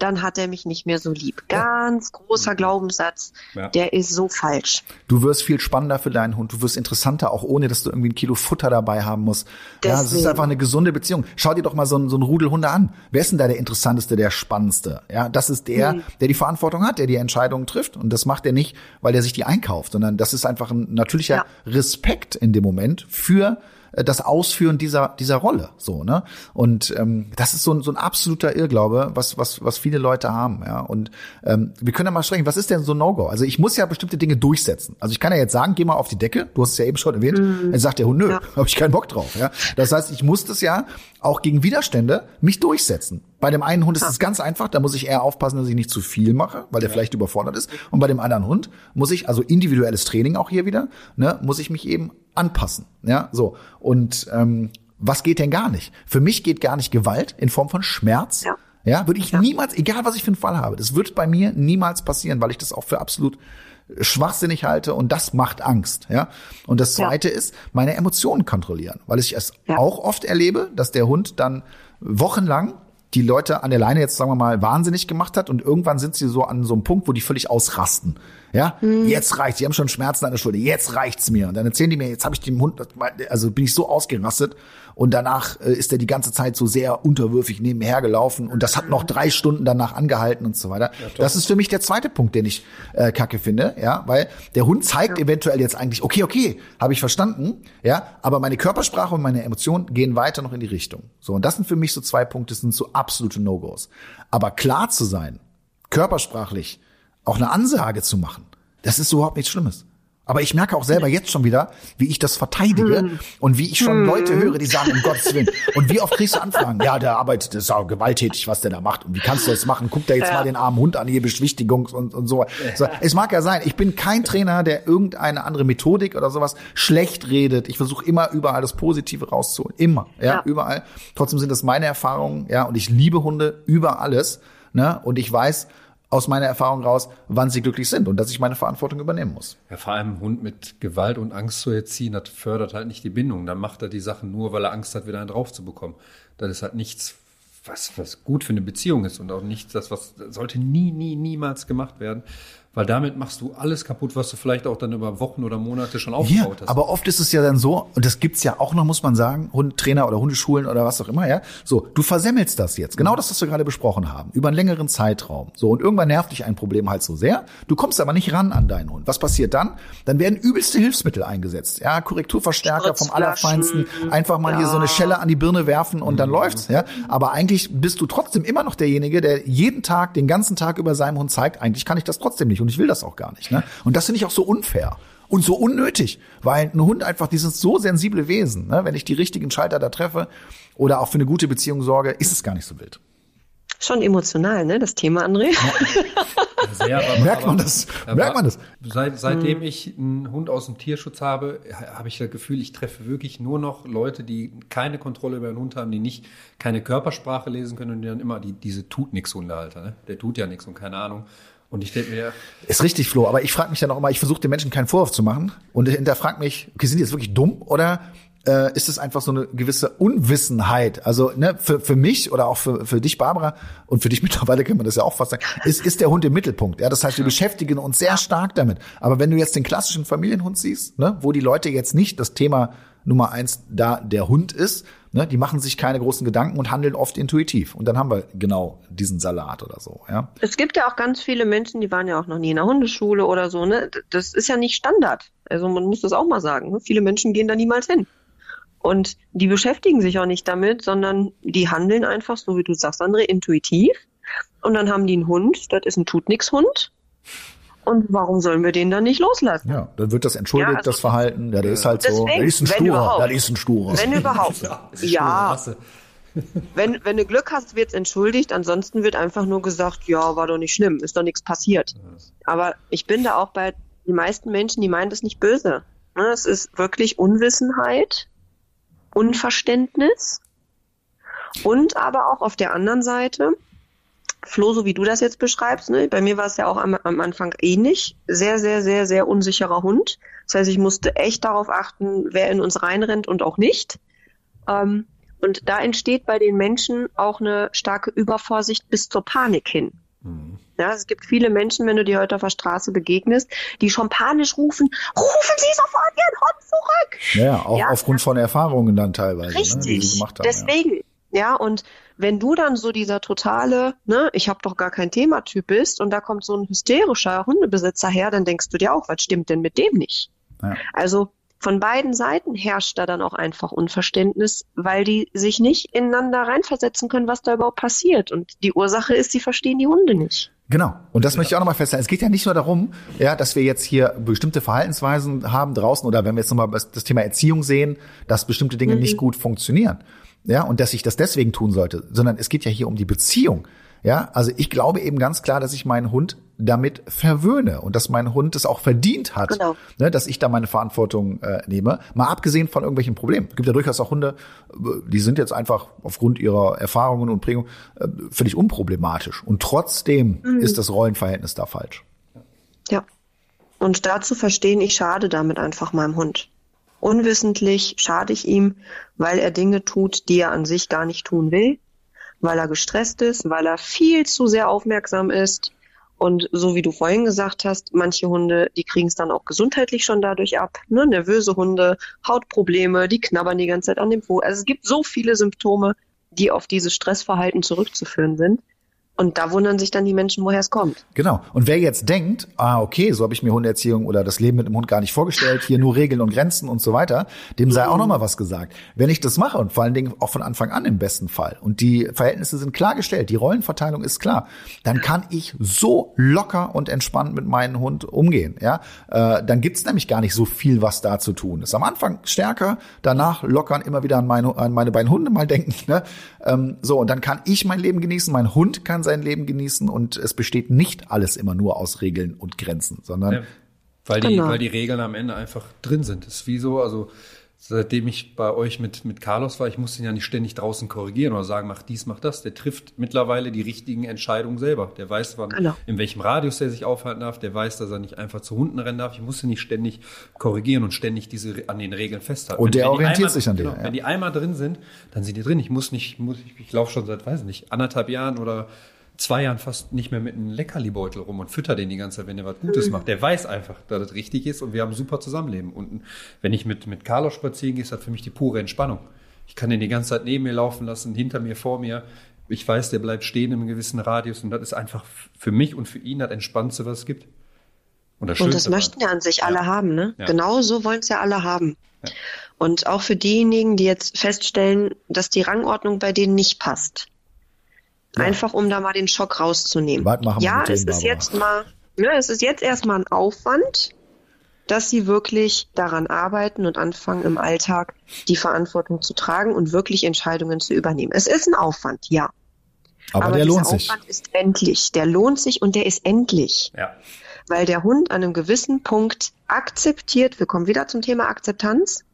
Dann hat er mich nicht mehr so lieb. Ganz großer Glaubenssatz, Ja. der ist so falsch. Du wirst viel spannender für deinen Hund. Du wirst interessanter, auch ohne, dass du irgendwie ein Kilo Futter dabei haben musst. Ja, es ist einfach eine gesunde Beziehung. Schau dir doch mal so einen, so einen Rudel Hunde an. Wer ist denn da der interessanteste, der spannendste? Ja, das ist der, Mhm. der die Verantwortung hat, der die Entscheidungen trifft. Und das macht er nicht, weil er sich die einkauft, sondern das ist einfach ein natürlicher Ja. Respekt in dem Moment für das Ausführen dieser dieser Rolle so ne? Und ähm, das ist so ein, so ein absoluter Irrglaube was was was viele Leute haben ja? Und ähm, wir können ja mal sprechen was ist denn so ein No-Go? Also ich muss ja bestimmte Dinge durchsetzen. Also ich kann ja jetzt sagen geh mal auf die Decke du hast es ja eben schon erwähnt dann sagt der Hund nö Ja. habe ich keinen Bock drauf ja? Das heißt ich muss das ja auch gegen Widerstände mich durchsetzen bei dem einen Hund ist es ganz einfach da muss ich eher aufpassen dass ich nicht zu viel mache weil der vielleicht überfordert ist und bei dem anderen Hund muss ich also individuelles Training auch hier wieder ne muss ich mich eben anpassen. Ja, so. Und ähm, was geht denn gar nicht? Für mich geht gar nicht Gewalt in Form von Schmerz. Ja. Ja, würde ich niemals, egal was ich für einen Fall habe, das wird bei mir niemals passieren, weil ich das auch für absolut schwachsinnig halte und das macht Angst, ja. Und das Ja. zweite ist, meine Emotionen kontrollieren, weil ich es Ja. auch oft erlebe, dass der Hund dann wochenlang die Leute an der Leine jetzt sagen wir mal wahnsinnig gemacht hat und irgendwann sind sie so an so einem Punkt, wo die völlig ausrasten. Ja, mhm. jetzt reicht's. Sie haben schon Schmerzen an der Schulter. Jetzt reicht's mir. Und dann erzählen die mir, jetzt habe ich dem Hund, also bin ich so ausgerastet. Und danach äh, ist er die ganze Zeit so sehr unterwürfig nebenher gelaufen. Und das hat noch drei Stunden danach angehalten und so weiter. Ja, das ist für mich der zweite Punkt, den ich äh, kacke finde. Ja, weil der Hund zeigt ja. eventuell jetzt eigentlich, okay, okay, habe ich verstanden. Ja, aber meine Körpersprache und meine Emotionen gehen weiter noch in die Richtung. So, und das sind für mich so zwei Punkte, sind so absolute No-Gos. Aber klar zu sein, körpersprachlich, auch eine Ansage zu machen, das ist überhaupt nichts Schlimmes. Aber ich merke auch selber jetzt schon wieder, wie ich das verteidige hm. und wie ich schon hm. Leute höre, die sagen, um Gottes Willen. Und wie oft kriegst du Anfragen? Ja, der arbeitet, das ist auch gewalttätig, was der da macht. Und wie kannst du das machen? Guck da jetzt ja. mal den armen Hund an, hier Beschwichtigung und, und so. so. Es mag ja sein, ich bin kein Trainer, der irgendeine andere Methodik oder sowas schlecht redet. Ich versuche immer überall das Positive rauszuholen. Immer, ja, ja, überall. Trotzdem sind das meine Erfahrungen, ja, und ich liebe Hunde über alles. Ne? Und ich weiß, aus meiner Erfahrung raus, wann sie glücklich sind und dass ich meine Verantwortung übernehmen muss. Ja, vor allem Hund mit Gewalt und Angst zu erziehen, das fördert halt nicht die Bindung. Dann macht er die Sachen nur, weil er Angst hat, wieder einen drauf zu bekommen. Das ist halt nichts, was, was gut für eine Beziehung ist und auch nichts, das, was sollte nie, nie, niemals gemacht werden weil damit machst du alles kaputt, was du vielleicht auch dann über Wochen oder Monate schon aufgebaut ja, hast. Aber oft ist es ja dann so, und das gibt's ja auch noch, muss man sagen, Hundetrainer oder Hundeschulen oder was auch immer, ja. So, du versemmelst das jetzt. Genau das, was wir gerade besprochen haben. Über einen längeren Zeitraum. So, und irgendwann nervt dich ein Problem halt so sehr. Du kommst aber nicht ran an deinen Hund. Was passiert dann? Dann werden übelste Hilfsmittel eingesetzt. Ja, Korrekturverstärker vom Allerfeinsten. Einfach mal ja. hier so eine Schelle an die Birne werfen und dann mhm. läuft's, ja. Aber eigentlich bist du trotzdem immer noch derjenige, der jeden Tag, den ganzen Tag über seinem Hund zeigt, eigentlich kann ich das trotzdem nicht und ich will das auch gar nicht. Ne? Und das finde ich auch so unfair und so unnötig, weil ein Hund einfach, die sind so sensible Wesen. Ne? Wenn ich die richtigen Schalter da treffe oder auch für eine gute Beziehung sorge, ist es gar nicht so wild. Schon emotional, ne, das Thema, André? Ja. Sehr, aber, merkt man das? merkt man das? Seit, seitdem hm. ich einen Hund aus dem Tierschutz habe, habe ich das Gefühl, ich treffe wirklich nur noch Leute, die keine Kontrolle über den Hund haben, die nicht keine Körpersprache lesen können und die dann immer die, diese tut nix Hundehalter, ne? Der tut ja nichts und keine Ahnung. Und ich denke mir. Ist richtig, Flo, aber ich frage mich dann auch immer, ich versuche den Menschen keinen Vorwurf zu machen und hinterfrag mich, okay, sind die jetzt wirklich dumm oder äh, ist es einfach so eine gewisse Unwissenheit? Also ne, für, für mich oder auch für, für dich, Barbara, und für dich mittlerweile kann man das ja auch fast sagen, ist, ist der Hund im Mittelpunkt. Ja, das heißt, wir beschäftigen uns sehr stark damit. Aber wenn du jetzt den klassischen Familienhund siehst, ne, wo die Leute jetzt nicht das Thema Nummer eins da der Hund ist, Ne, die machen sich keine großen Gedanken und handeln oft intuitiv. Und dann haben wir genau diesen Salat oder so. Ja. Es gibt ja auch ganz viele Menschen, die waren ja auch noch nie in der Hundeschule oder so. Ne? Das ist ja nicht Standard. Also man muss das auch mal sagen. Ne? Viele Menschen gehen da niemals hin. Und die beschäftigen sich auch nicht damit, sondern die handeln einfach, so wie du sagst, André, intuitiv. Und dann haben die einen Hund, das ist ein Tut-Nix-Hund. Und warum sollen wir den dann nicht loslassen? Ja, dann wird das entschuldigt, ja, also, das Verhalten. Ja, der ist halt deswegen, so, der ist ein Sturer, der ist ein Sturer. Wenn überhaupt. ja. ja. wenn, wenn du Glück hast, wird's entschuldigt. Ansonsten wird einfach nur gesagt, ja, war doch nicht schlimm, ist doch nichts passiert. Aber ich bin da auch bei den meisten Menschen, die meinen das nicht böse. Ne, es ist wirklich Unwissenheit, Unverständnis und aber auch auf der anderen Seite Flo, so wie du das jetzt beschreibst, ne? bei mir war es ja auch am, am, Anfang ähnlich. Sehr, sehr, sehr, sehr unsicherer Hund. Das heißt, ich musste echt darauf achten, wer in uns reinrennt und auch nicht. Ähm, und da entsteht bei den Menschen auch eine starke Übervorsicht bis zur Panik hin. Mhm. Ja, es gibt viele Menschen, wenn du dir heute auf der Straße begegnest, die schon panisch rufen, rufen Sie sofort Ihren Hund zurück. Ja, auch ja, aufgrund von Erfahrungen dann teilweise. Richtig, ne, die sie gemacht haben, deswegen. Ja. Ja, und wenn du dann so dieser totale, ne, ich habe doch gar kein Thematyp bist und da kommt so ein hysterischer Hundebesitzer her, dann denkst du dir auch, was stimmt denn mit dem nicht? Ja. Also von beiden Seiten herrscht da dann auch einfach Unverständnis, weil die sich nicht ineinander reinversetzen können, was da überhaupt passiert. Und die Ursache ist, sie verstehen die Hunde nicht. Genau. Und das ja. möchte ich auch nochmal feststellen. Es geht ja nicht nur darum, ja, dass wir jetzt hier bestimmte Verhaltensweisen haben draußen oder wenn wir jetzt nochmal das Thema Erziehung sehen, dass bestimmte Dinge mhm. nicht gut funktionieren ja, und dass ich das deswegen tun sollte, sondern es geht ja hier um die Beziehung. Ja, also ich glaube eben ganz klar, dass ich meinen Hund damit verwöhne und dass mein Hund es auch verdient hat, genau. ne, dass ich da meine Verantwortung äh, nehme. Mal abgesehen von irgendwelchen Problemen. Es gibt ja durchaus auch Hunde, die sind jetzt einfach aufgrund ihrer Erfahrungen und Prägung äh, völlig unproblematisch. Und trotzdem mhm. ist das Rollenverhältnis da falsch. Ja. Und dazu verstehen, ich schade damit einfach meinem Hund. Unwissentlich schade ich ihm, weil er Dinge tut, die er an sich gar nicht tun will, weil er gestresst ist, weil er viel zu sehr aufmerksam ist Und so wie du vorhin gesagt hast, manche Hunde, die kriegen es dann auch gesundheitlich schon dadurch ab. Ne? Nervöse Hunde, Hautprobleme, die knabbern die ganze Zeit an dem Po. Also es gibt so viele Symptome, die auf dieses Stressverhalten zurückzuführen sind. Und da wundern sich dann die Menschen, woher es kommt. Genau. Und wer jetzt denkt, ah, okay, so habe ich mir Hundeerziehung oder das Leben mit dem Hund gar nicht vorgestellt, hier nur Regeln und Grenzen und so weiter, dem sei auch noch mal was gesagt. Wenn ich das mache und vor allen Dingen auch von Anfang an im besten Fall und die Verhältnisse sind klargestellt, die Rollenverteilung ist klar, dann kann ich so locker und entspannt mit meinem Hund umgehen. Ja, äh, dann gibt's nämlich gar nicht so viel, was da zu tun ist. Am Anfang stärker, danach lockern, immer wieder an meine, an meine beiden Hunde mal denken. Ne? Ähm, so und dann kann ich mein Leben genießen, mein Hund kann sein sein Leben genießen und es besteht nicht alles immer nur aus Regeln und Grenzen, sondern ja, weil die, genau. weil die Regeln am Ende einfach drin sind. Das ist wie so, also seitdem ich bei euch mit, mit Carlos war, ich musste ihn ja nicht ständig draußen korrigieren oder sagen, mach dies, mach das. Der trifft mittlerweile die richtigen Entscheidungen selber. Der weiß, wann, genau. in welchem Radius er sich aufhalten darf. Der weiß, dass er nicht einfach zu Hunden rennen darf. Ich musste nicht ständig korrigieren und ständig diese an den Regeln festhalten. Und der wenn orientiert einmal, sich an denen. Genau, ja. Wenn die einmal drin sind, dann sind die drin. Ich muss nicht, muss, ich, ich laufe schon seit, weiß nicht, anderthalb Jahren oder zwei Jahren fast nicht mehr mit einem Leckerli-Beutel rum und fütter den die ganze Zeit, wenn er was Gutes mhm. macht. Der weiß einfach, dass das richtig ist und wir haben super Zusammenleben. Und wenn ich mit, mit Carlos spazieren gehe, ist das für mich die pure Entspannung. Ich kann den die ganze Zeit neben mir laufen lassen, hinter mir, vor mir. Ich weiß, der bleibt stehen im gewissen Radius und das ist einfach für mich und für ihn das Entspannendste, was es gibt. Und das, und das möchten ja an sich alle haben, ne? Ja. Genau so wollen es ja alle haben. Ja. Und auch für diejenigen, die jetzt feststellen, dass die Rangordnung bei denen nicht passt. Ja. Einfach um da mal den Schock rauszunehmen. ja, es ist jetzt mal, ja, es ist jetzt erstmal ein Aufwand, dass sie wirklich daran arbeiten und anfangen im Alltag die Verantwortung zu tragen und wirklich Entscheidungen zu übernehmen. Es ist ein Aufwand, ja. Aber, Aber der lohnt sich. Aufwand ist endlich. Der lohnt sich und der ist endlich. Ja. Weil der Hund an einem gewissen Punkt akzeptiert, wir kommen wieder zum Thema Akzeptanz,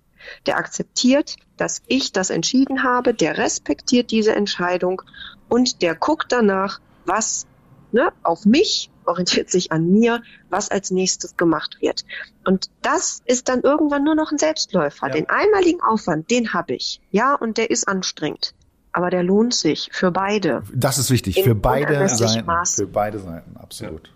der akzeptiert, dass ich das entschieden habe, der respektiert diese Entscheidung und der guckt danach, was ne, auf mich orientiert sich an mir, was als nächstes gemacht wird. Und das ist dann irgendwann nur noch ein Selbstläufer. Ja. Den einmaligen Aufwand, den habe ich. Ja, und der ist anstrengend. Aber der lohnt sich für beide. Das ist wichtig, für beide Seiten. Für beide Seiten, absolut. Ja.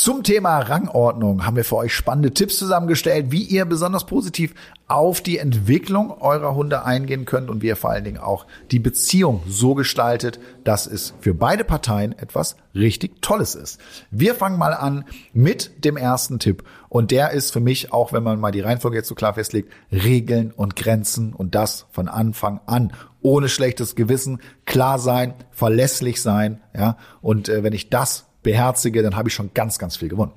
Zum Thema Rangordnung haben wir für euch spannende Tipps zusammengestellt, wie ihr besonders positiv auf die Entwicklung eurer Hunde eingehen könnt und wie ihr vor allen Dingen auch die Beziehung so gestaltet, dass es für beide Parteien etwas richtig Tolles ist. Wir fangen mal an mit dem ersten Tipp und der ist für mich, auch wenn man mal die Reihenfolge jetzt so klar festlegt, Regeln und Grenzen und das von Anfang an ohne schlechtes Gewissen, klar sein, verlässlich sein, ja. Und äh, wenn ich das beherzige, dann habe ich schon ganz, ganz viel gewonnen.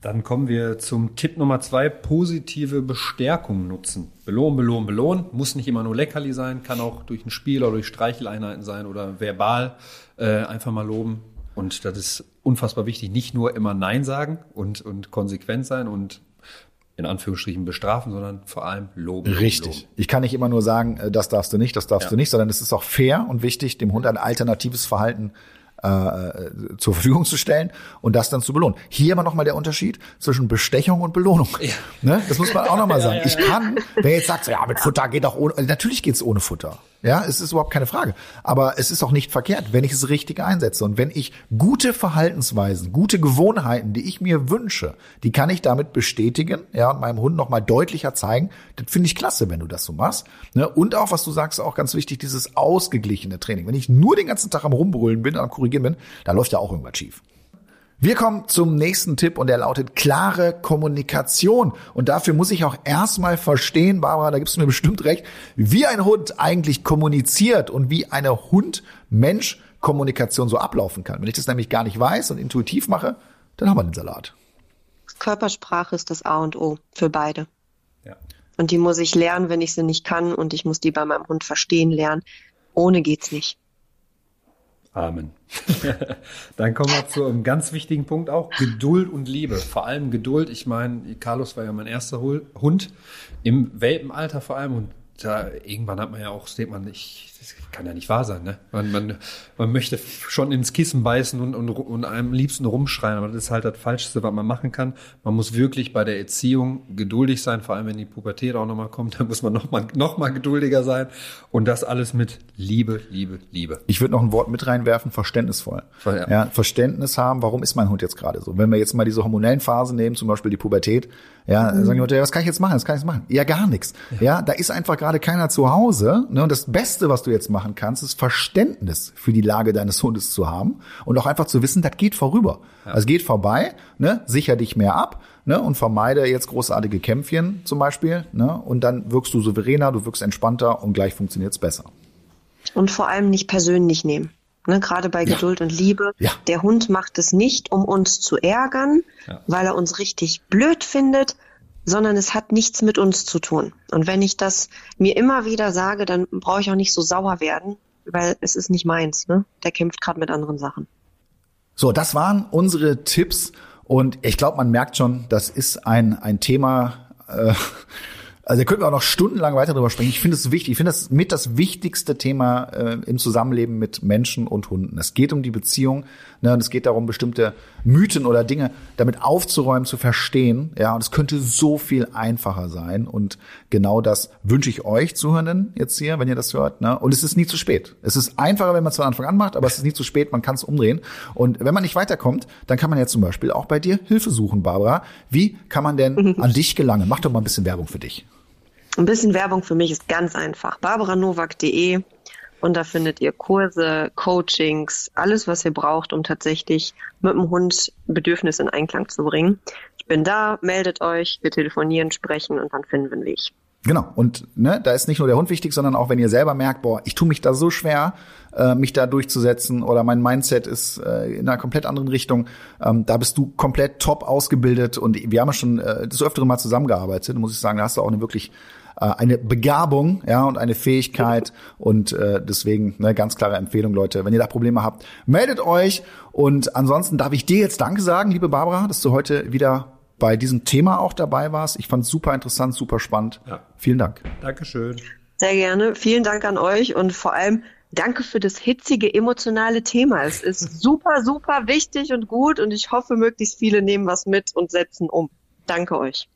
Dann kommen wir zum Tipp Nummer zwei, positive Bestärkung nutzen. Belohnen, belohnen, belohnen. Muss nicht immer nur Leckerli sein, kann auch durch ein Spiel oder durch Streicheleinheiten sein oder verbal äh, einfach mal loben. Und das ist unfassbar wichtig. Nicht nur immer Nein sagen und, und konsequent sein und in Anführungsstrichen bestrafen, sondern vor allem loben. Richtig. Loben. Ich kann nicht immer nur sagen, äh, das darfst du nicht, das darfst Ja. du nicht, sondern es ist auch fair und wichtig, dem Hund ein alternatives Verhalten äh, zur Verfügung zu stellen und das dann zu belohnen. Hier aber nochmal der Unterschied zwischen Bestechung und Belohnung. Ne? Das muss man auch nochmal sagen. Ich kann, wer jetzt sagt, so, ja, mit Futter geht auch ohne, natürlich geht's ohne Futter. Ja, es ist überhaupt keine Frage. Aber es ist auch nicht verkehrt, wenn ich es richtig einsetze. Und wenn ich gute Verhaltensweisen, gute Gewohnheiten, die ich mir wünsche, die kann ich damit bestätigen, ja, und meinem Hund nochmal deutlicher zeigen. Das finde ich klasse, wenn du das so machst. Ne? Und auch, was du sagst, auch ganz wichtig, dieses ausgeglichene Training. Wenn ich nur den ganzen Tag am Rumbrüllen bin, am Korrigieren bin, da läuft ja auch irgendwas schief. Wir kommen zum nächsten Tipp und der lautet klare Kommunikation. Und dafür muss ich auch erstmal verstehen, Barbara, da gibst du mir bestimmt recht, wie ein Hund eigentlich kommuniziert und wie eine Hund-Mensch-Kommunikation so ablaufen kann. Wenn ich das nämlich gar nicht weiß und intuitiv mache, dann haben wir den Salat. Körpersprache ist das A und O für beide. Ja. Und die muss ich lernen, wenn ich sie nicht kann. Und ich muss die bei meinem Hund verstehen lernen. Ohne geht's nicht. Amen. Dann kommen wir zu einem ganz wichtigen Punkt auch, Geduld und Liebe. Vor allem Geduld. Ich meine, Carlos war ja mein erster Hund im Welpenalter vor allem und da irgendwann hat man ja auch, steht man, ich, das kann ja nicht wahr sein, ne? Man, man, man möchte schon ins Kissen beißen und, und, und am liebsten rumschreien, aber das ist halt das Falschste, was man machen kann. Man muss wirklich bei der Erziehung geduldig sein, vor allem wenn die Pubertät auch nochmal kommt, dann muss man nochmal noch mal geduldiger sein und das alles mit Liebe, Liebe, Liebe. Ich würde noch ein Wort mit reinwerfen, verständnisvoll. Ja. Ja, Verständnis haben, warum ist mein Hund jetzt gerade so? Wenn wir jetzt mal diese hormonellen Phasen nehmen, zum Beispiel die Pubertät, ja, dann sagen die Leute, ja, was kann ich jetzt machen? Was kann ich jetzt machen? Ja, gar nichts. Ja, da ist einfach gerade keiner zu Hause. Ne? Und das Beste, was du jetzt machen kannst, ist Verständnis für die Lage deines Hundes zu haben und auch einfach zu wissen, das geht vorüber. Also es geht vorbei, ne? sicher dich mehr ab ne? und vermeide jetzt großartige Kämpfchen zum Beispiel. Ne? Und dann wirkst du souveräner, du wirkst entspannter und gleich funktioniert's besser. Und vor allem nicht persönlich nehmen. Ne, gerade bei Ja. Geduld und Liebe. Ja. Der Hund macht es nicht, um uns zu ärgern, Ja. weil er uns richtig blöd findet, sondern es hat nichts mit uns zu tun. Und wenn ich das mir immer wieder sage, dann brauche ich auch nicht so sauer werden, weil es ist nicht meins. Ne? Der kämpft gerade mit anderen Sachen. So, das waren unsere Tipps und ich glaube, man merkt schon, das ist ein, ein Thema, äh, also da könnten wir auch noch stundenlang weiter drüber sprechen. Ich finde es wichtig, ich finde das mit das wichtigste Thema äh, im Zusammenleben mit Menschen und Hunden. Es geht um die Beziehung, ne, und es geht darum, bestimmte Mythen oder Dinge damit aufzuräumen, zu verstehen. Ja, und es könnte so viel einfacher sein. Und genau das wünsche ich euch Zuhörenden jetzt hier, wenn ihr das hört. Ne? Und es ist nie zu spät. Es ist einfacher, wenn man es von Anfang an macht, aber es ist nie zu spät, man kann es umdrehen. Und wenn man nicht weiterkommt, dann kann man ja zum Beispiel auch bei dir Hilfe suchen, Barbara. Wie kann man denn an dich gelangen? Mach doch mal ein bisschen Werbung für dich. Ein bisschen Werbung für mich ist ganz einfach. barbaranowak.de und da findet ihr Kurse, Coachings, alles, was ihr braucht, um tatsächlich mit dem Hund Bedürfnisse in Einklang zu bringen. Ich bin da, meldet euch, wir telefonieren, sprechen und dann finden wir einen Weg. Genau. Und ne, da ist nicht nur der Hund wichtig, sondern auch wenn ihr selber merkt, boah, ich tue mich da so schwer, äh, mich da durchzusetzen oder mein Mindset ist äh, in einer komplett anderen Richtung, ähm, da bist du komplett top ausgebildet und wir haben ja schon äh, des Öfteren mal zusammengearbeitet, muss ich sagen, da hast du auch eine wirklich äh, eine Begabung, ja, und eine Fähigkeit und äh, deswegen eine ganz klare Empfehlung, Leute, wenn ihr da Probleme habt, meldet euch und ansonsten darf ich dir jetzt Danke sagen, liebe Barbara, dass du heute wieder bei diesem Thema auch dabei warst. Ich fand es super interessant, super spannend. Ja. Vielen Dank. Dankeschön. Sehr gerne. Vielen Dank an euch und vor allem danke für das hitzige, emotionale Thema. Es ist super, super wichtig und gut und ich hoffe, möglichst viele nehmen was mit und setzen um. Danke euch.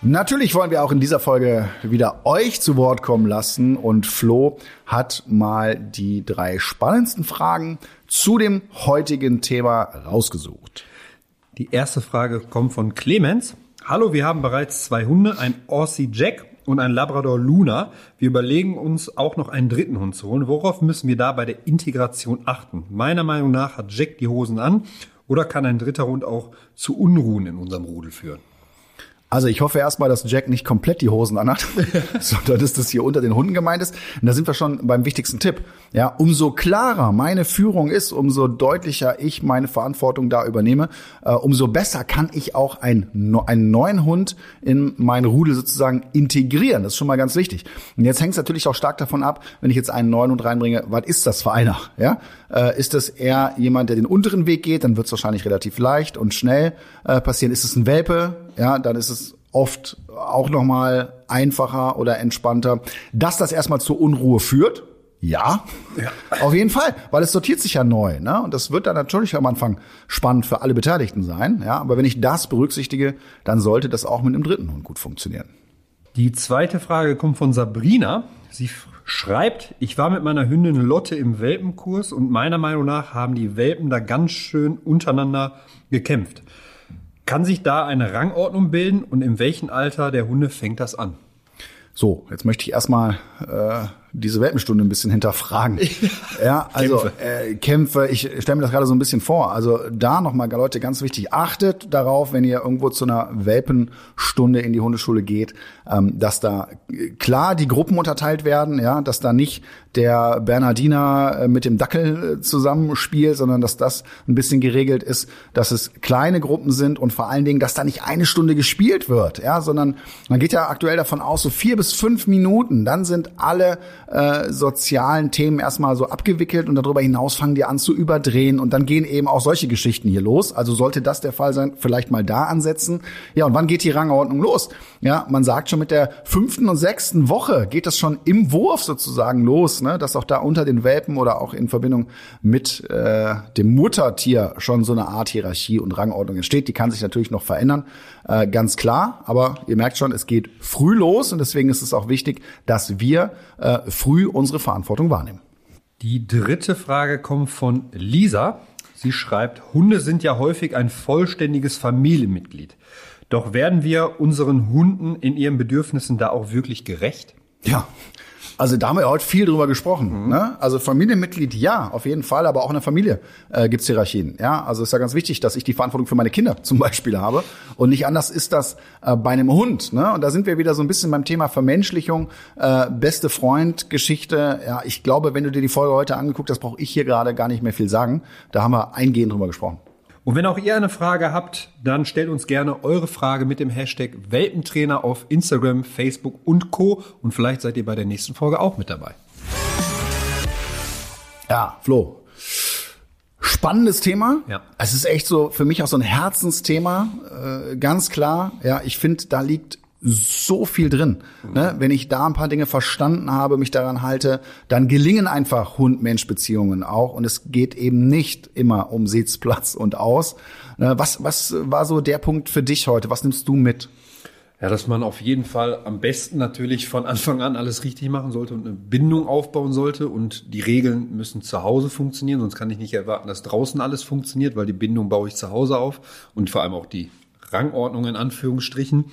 Natürlich wollen wir auch in dieser Folge wieder euch zu Wort kommen lassen und Flo hat mal die drei spannendsten Fragen zu dem heutigen Thema rausgesucht. Die erste Frage kommt von Clemens. Hallo, wir haben bereits zwei Hunde, ein Aussie Jack und ein Labrador Luna. Wir überlegen uns auch noch einen dritten Hund zu holen. Worauf müssen wir da bei der Integration achten? Meiner Meinung nach hat Jack die Hosen an oder kann ein dritter Hund auch zu Unruhen in unserem Rudel führen? Also ich hoffe erstmal, dass Jack nicht komplett die Hosen anhat, sondern dass das hier unter den Hunden gemeint ist. Und da sind wir schon beim wichtigsten Tipp. Ja, umso klarer meine Führung ist, umso deutlicher ich meine Verantwortung da übernehme, äh, umso besser kann ich auch einen, einen neuen Hund in mein Rudel sozusagen integrieren. Das ist schon mal ganz wichtig. Und jetzt hängt es natürlich auch stark davon ab, wenn ich jetzt einen neuen Hund reinbringe, was ist das für einer? Ja, äh, ist das eher jemand, der den unteren Weg geht? Dann wird es wahrscheinlich relativ leicht und schnell äh, passieren. Ist es ein Welpe? Ja, dann ist es oft auch noch mal einfacher oder entspannter. Dass das erstmal zur Unruhe führt, ja, ja, auf jeden Fall, weil es sortiert sich ja neu, ne? Und das wird dann natürlich am Anfang spannend für alle Beteiligten sein, ja. Aber wenn ich das berücksichtige, dann sollte das auch mit einem dritten Hund gut funktionieren. Die zweite Frage kommt von Sabrina. Sie schreibt, ich war mit meiner Hündin Lotte im Welpenkurs und meiner Meinung nach haben die Welpen da ganz schön untereinander gekämpft. Kann sich da eine Rangordnung bilden und in welchem Alter der Hunde fängt das an? So, jetzt möchte ich erstmal äh, diese Welpenstunde ein bisschen hinterfragen. ja, also Kämpfe. Äh, Kämpfe, ich stelle mir das gerade so ein bisschen vor. Also da nochmal, Leute, ganz wichtig, achtet darauf, wenn ihr irgendwo zu einer Welpenstunde in die Hundeschule geht, ähm, dass da klar die Gruppen unterteilt werden, ja, dass da nicht der Bernardiner äh, mit dem Dackel äh, zusammenspielt, sondern dass das ein bisschen geregelt ist, dass es kleine Gruppen sind und vor allen Dingen, dass da nicht eine Stunde gespielt wird, ja, sondern man geht ja aktuell davon aus, so vier bis fünf Minuten, dann sind alle äh, sozialen Themen erstmal so abgewickelt und darüber hinaus fangen die an zu überdrehen und dann gehen eben auch solche Geschichten hier los. Also sollte das der Fall sein, vielleicht mal da ansetzen. Ja, und wann geht die Rangordnung los? Ja, man sagt schon mit der fünften und sechsten Woche geht das schon im Wurf sozusagen los, ne? dass auch da unter den Welpen oder auch in Verbindung mit äh, dem Muttertier schon so eine Art Hierarchie und Rangordnung entsteht. Die kann sich natürlich noch verändern, äh, ganz klar. Aber ihr merkt schon, es geht früh los und deswegen ist es auch wichtig, dass wir äh, früh unsere Verantwortung wahrnehmen. Die dritte Frage kommt von Lisa. Sie schreibt, Hunde sind ja häufig ein vollständiges Familienmitglied. Doch werden wir unseren Hunden in ihren Bedürfnissen da auch wirklich gerecht? Ja, also da haben wir heute viel drüber gesprochen. Mhm. Ne? Also Familienmitglied, ja, auf jeden Fall, aber auch in der Familie äh, gibt Hierarchien. Ja, also ist ja ganz wichtig, dass ich die Verantwortung für meine Kinder zum Beispiel habe und nicht anders ist das äh, bei einem Hund. Ne? Und da sind wir wieder so ein bisschen beim Thema Vermenschlichung, äh, beste Freund-Geschichte. Ja, ich glaube, wenn du dir die Folge heute angeguckt hast, brauche ich hier gerade gar nicht mehr viel sagen. Da haben wir eingehend drüber gesprochen. Und wenn auch ihr eine Frage habt, dann stellt uns gerne eure Frage mit dem Hashtag Welpentrainer auf Instagram, Facebook und Co. Und vielleicht seid ihr bei der nächsten Folge auch mit dabei. Ja, Flo. Spannendes Thema. Ja. Es ist echt so für mich auch so ein Herzensthema, äh, ganz klar. Ja, ich finde, da liegt so viel drin. Ne? Wenn ich da ein paar Dinge verstanden habe, mich daran halte, dann gelingen einfach Hund-Mensch-Beziehungen auch. Und es geht eben nicht immer um Sitzplatz und aus. Ne? Was, was war so der Punkt für dich heute? Was nimmst du mit? Ja, dass man auf jeden Fall am besten natürlich von Anfang an alles richtig machen sollte und eine Bindung aufbauen sollte. Und die Regeln müssen zu Hause funktionieren, sonst kann ich nicht erwarten, dass draußen alles funktioniert, weil die Bindung baue ich zu Hause auf und vor allem auch die Rangordnung in Anführungsstrichen.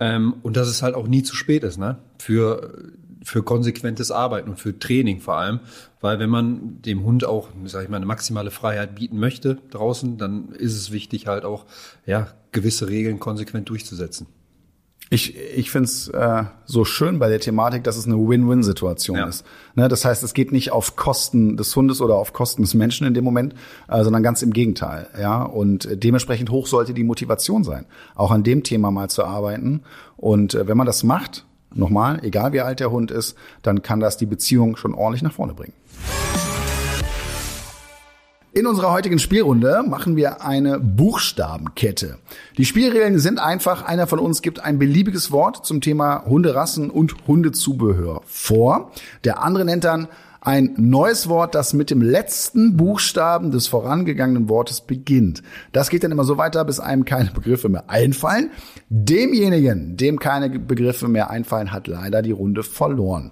Ähm, und dass es halt auch nie zu spät ist, ne? Für, für konsequentes Arbeiten und für Training vor allem. Weil wenn man dem Hund auch, sag ich mal, eine maximale Freiheit bieten möchte draußen, dann ist es wichtig halt auch, ja, gewisse Regeln konsequent durchzusetzen. Ich, ich finde es äh, so schön bei der Thematik, dass es eine Win-Win-Situation ja. ist. Ne, das heißt, es geht nicht auf Kosten des Hundes oder auf Kosten des Menschen in dem Moment, äh, sondern ganz im Gegenteil. Ja, und dementsprechend hoch sollte die Motivation sein, auch an dem Thema mal zu arbeiten. Und äh, wenn man das macht, nochmal, egal wie alt der Hund ist, dann kann das die Beziehung schon ordentlich nach vorne bringen. In unserer heutigen Spielrunde machen wir eine Buchstabenkette. Die Spielregeln sind einfach, einer von uns gibt ein beliebiges Wort zum Thema Hunderassen und Hundezubehör vor. Der andere nennt dann ein neues Wort, das mit dem letzten Buchstaben des vorangegangenen Wortes beginnt. Das geht dann immer so weiter, bis einem keine Begriffe mehr einfallen. Demjenigen, dem keine Begriffe mehr einfallen, hat leider die Runde verloren.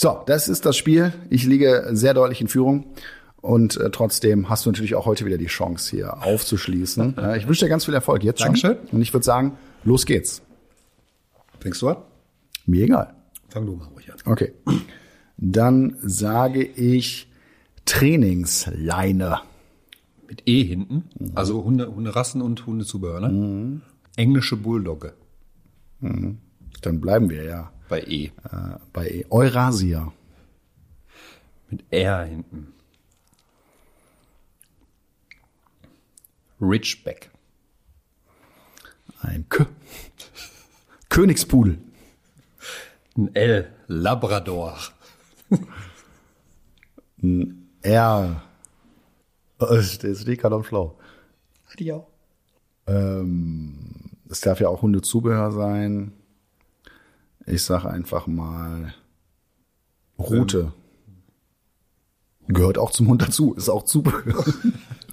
So, das ist das Spiel. Ich liege sehr deutlich in Führung. Und äh, trotzdem hast du natürlich auch heute wieder die Chance, hier aufzuschließen. Ja, ich wünsche dir ganz viel Erfolg jetzt schon. Dankeschön. Und ich würde sagen, los geht's. Fängst du an? Mir egal. Fang du mal ruhig an. Okay. Dann sage ich Trainingsleine. Mit E hinten. Also Hunde, Hunderassen und Hundezubehör, ne? Mhm. Englische Bulldogge. Dann bleiben wir ja Bei E. äh, bei Eurasia. Mit R hinten. Richback. Ein K. Königspudel. Ein L. Labrador. R. Äh, Steht steht gerade am Schlau. Die auch. Ähm, es darf ja auch Hundezubehör sein. Ich sage einfach mal Rute. Gehört auch zum Hund dazu, ist auch Zubehör.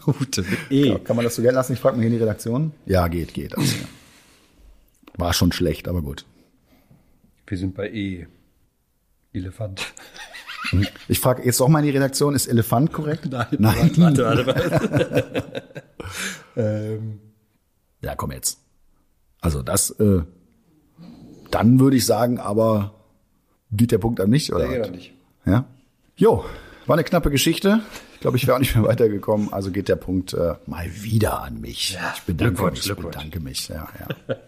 Mit E. Kann man das so gelten lassen? Ich frage mich in die Redaktion. Ja, geht, geht. Also, ja. War schon schlecht, aber gut. Wir sind bei E. Elefant. Ich frage jetzt auch mal in die Redaktion, ist Elefant korrekt? Nein. Warte, warte, warte. ähm, Ja, komm jetzt. Also das, äh, dann würde ich sagen, aber geht der Punkt an mich, oder? geht was? er nicht. Ja. Jo, war eine knappe Geschichte. Ich glaube, ich wäre auch nicht mehr weitergekommen. Also geht der Punkt äh, mal wieder an mich. Ja, ich bedanke Glückwunsch, mich. Ich Glückwunsch. bedanke mich. Ja, ja.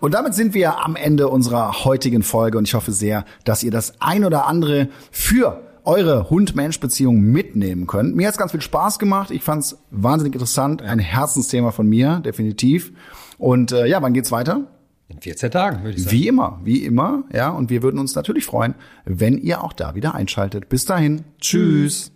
Und damit sind wir am Ende unserer heutigen Folge und ich hoffe sehr, dass ihr das ein oder andere für eure Hund-Mensch-Beziehung mitnehmen könnt. Mir hat's ganz viel Spaß gemacht. Ich fand's wahnsinnig interessant. Ein Herzensthema von mir, definitiv. Und äh, ja, wann geht's weiter? In 14 Tagen, würde ich sagen. Wie immer, wie immer, ja. Und wir würden uns natürlich freuen, wenn ihr auch da wieder einschaltet. Bis dahin, tschüss.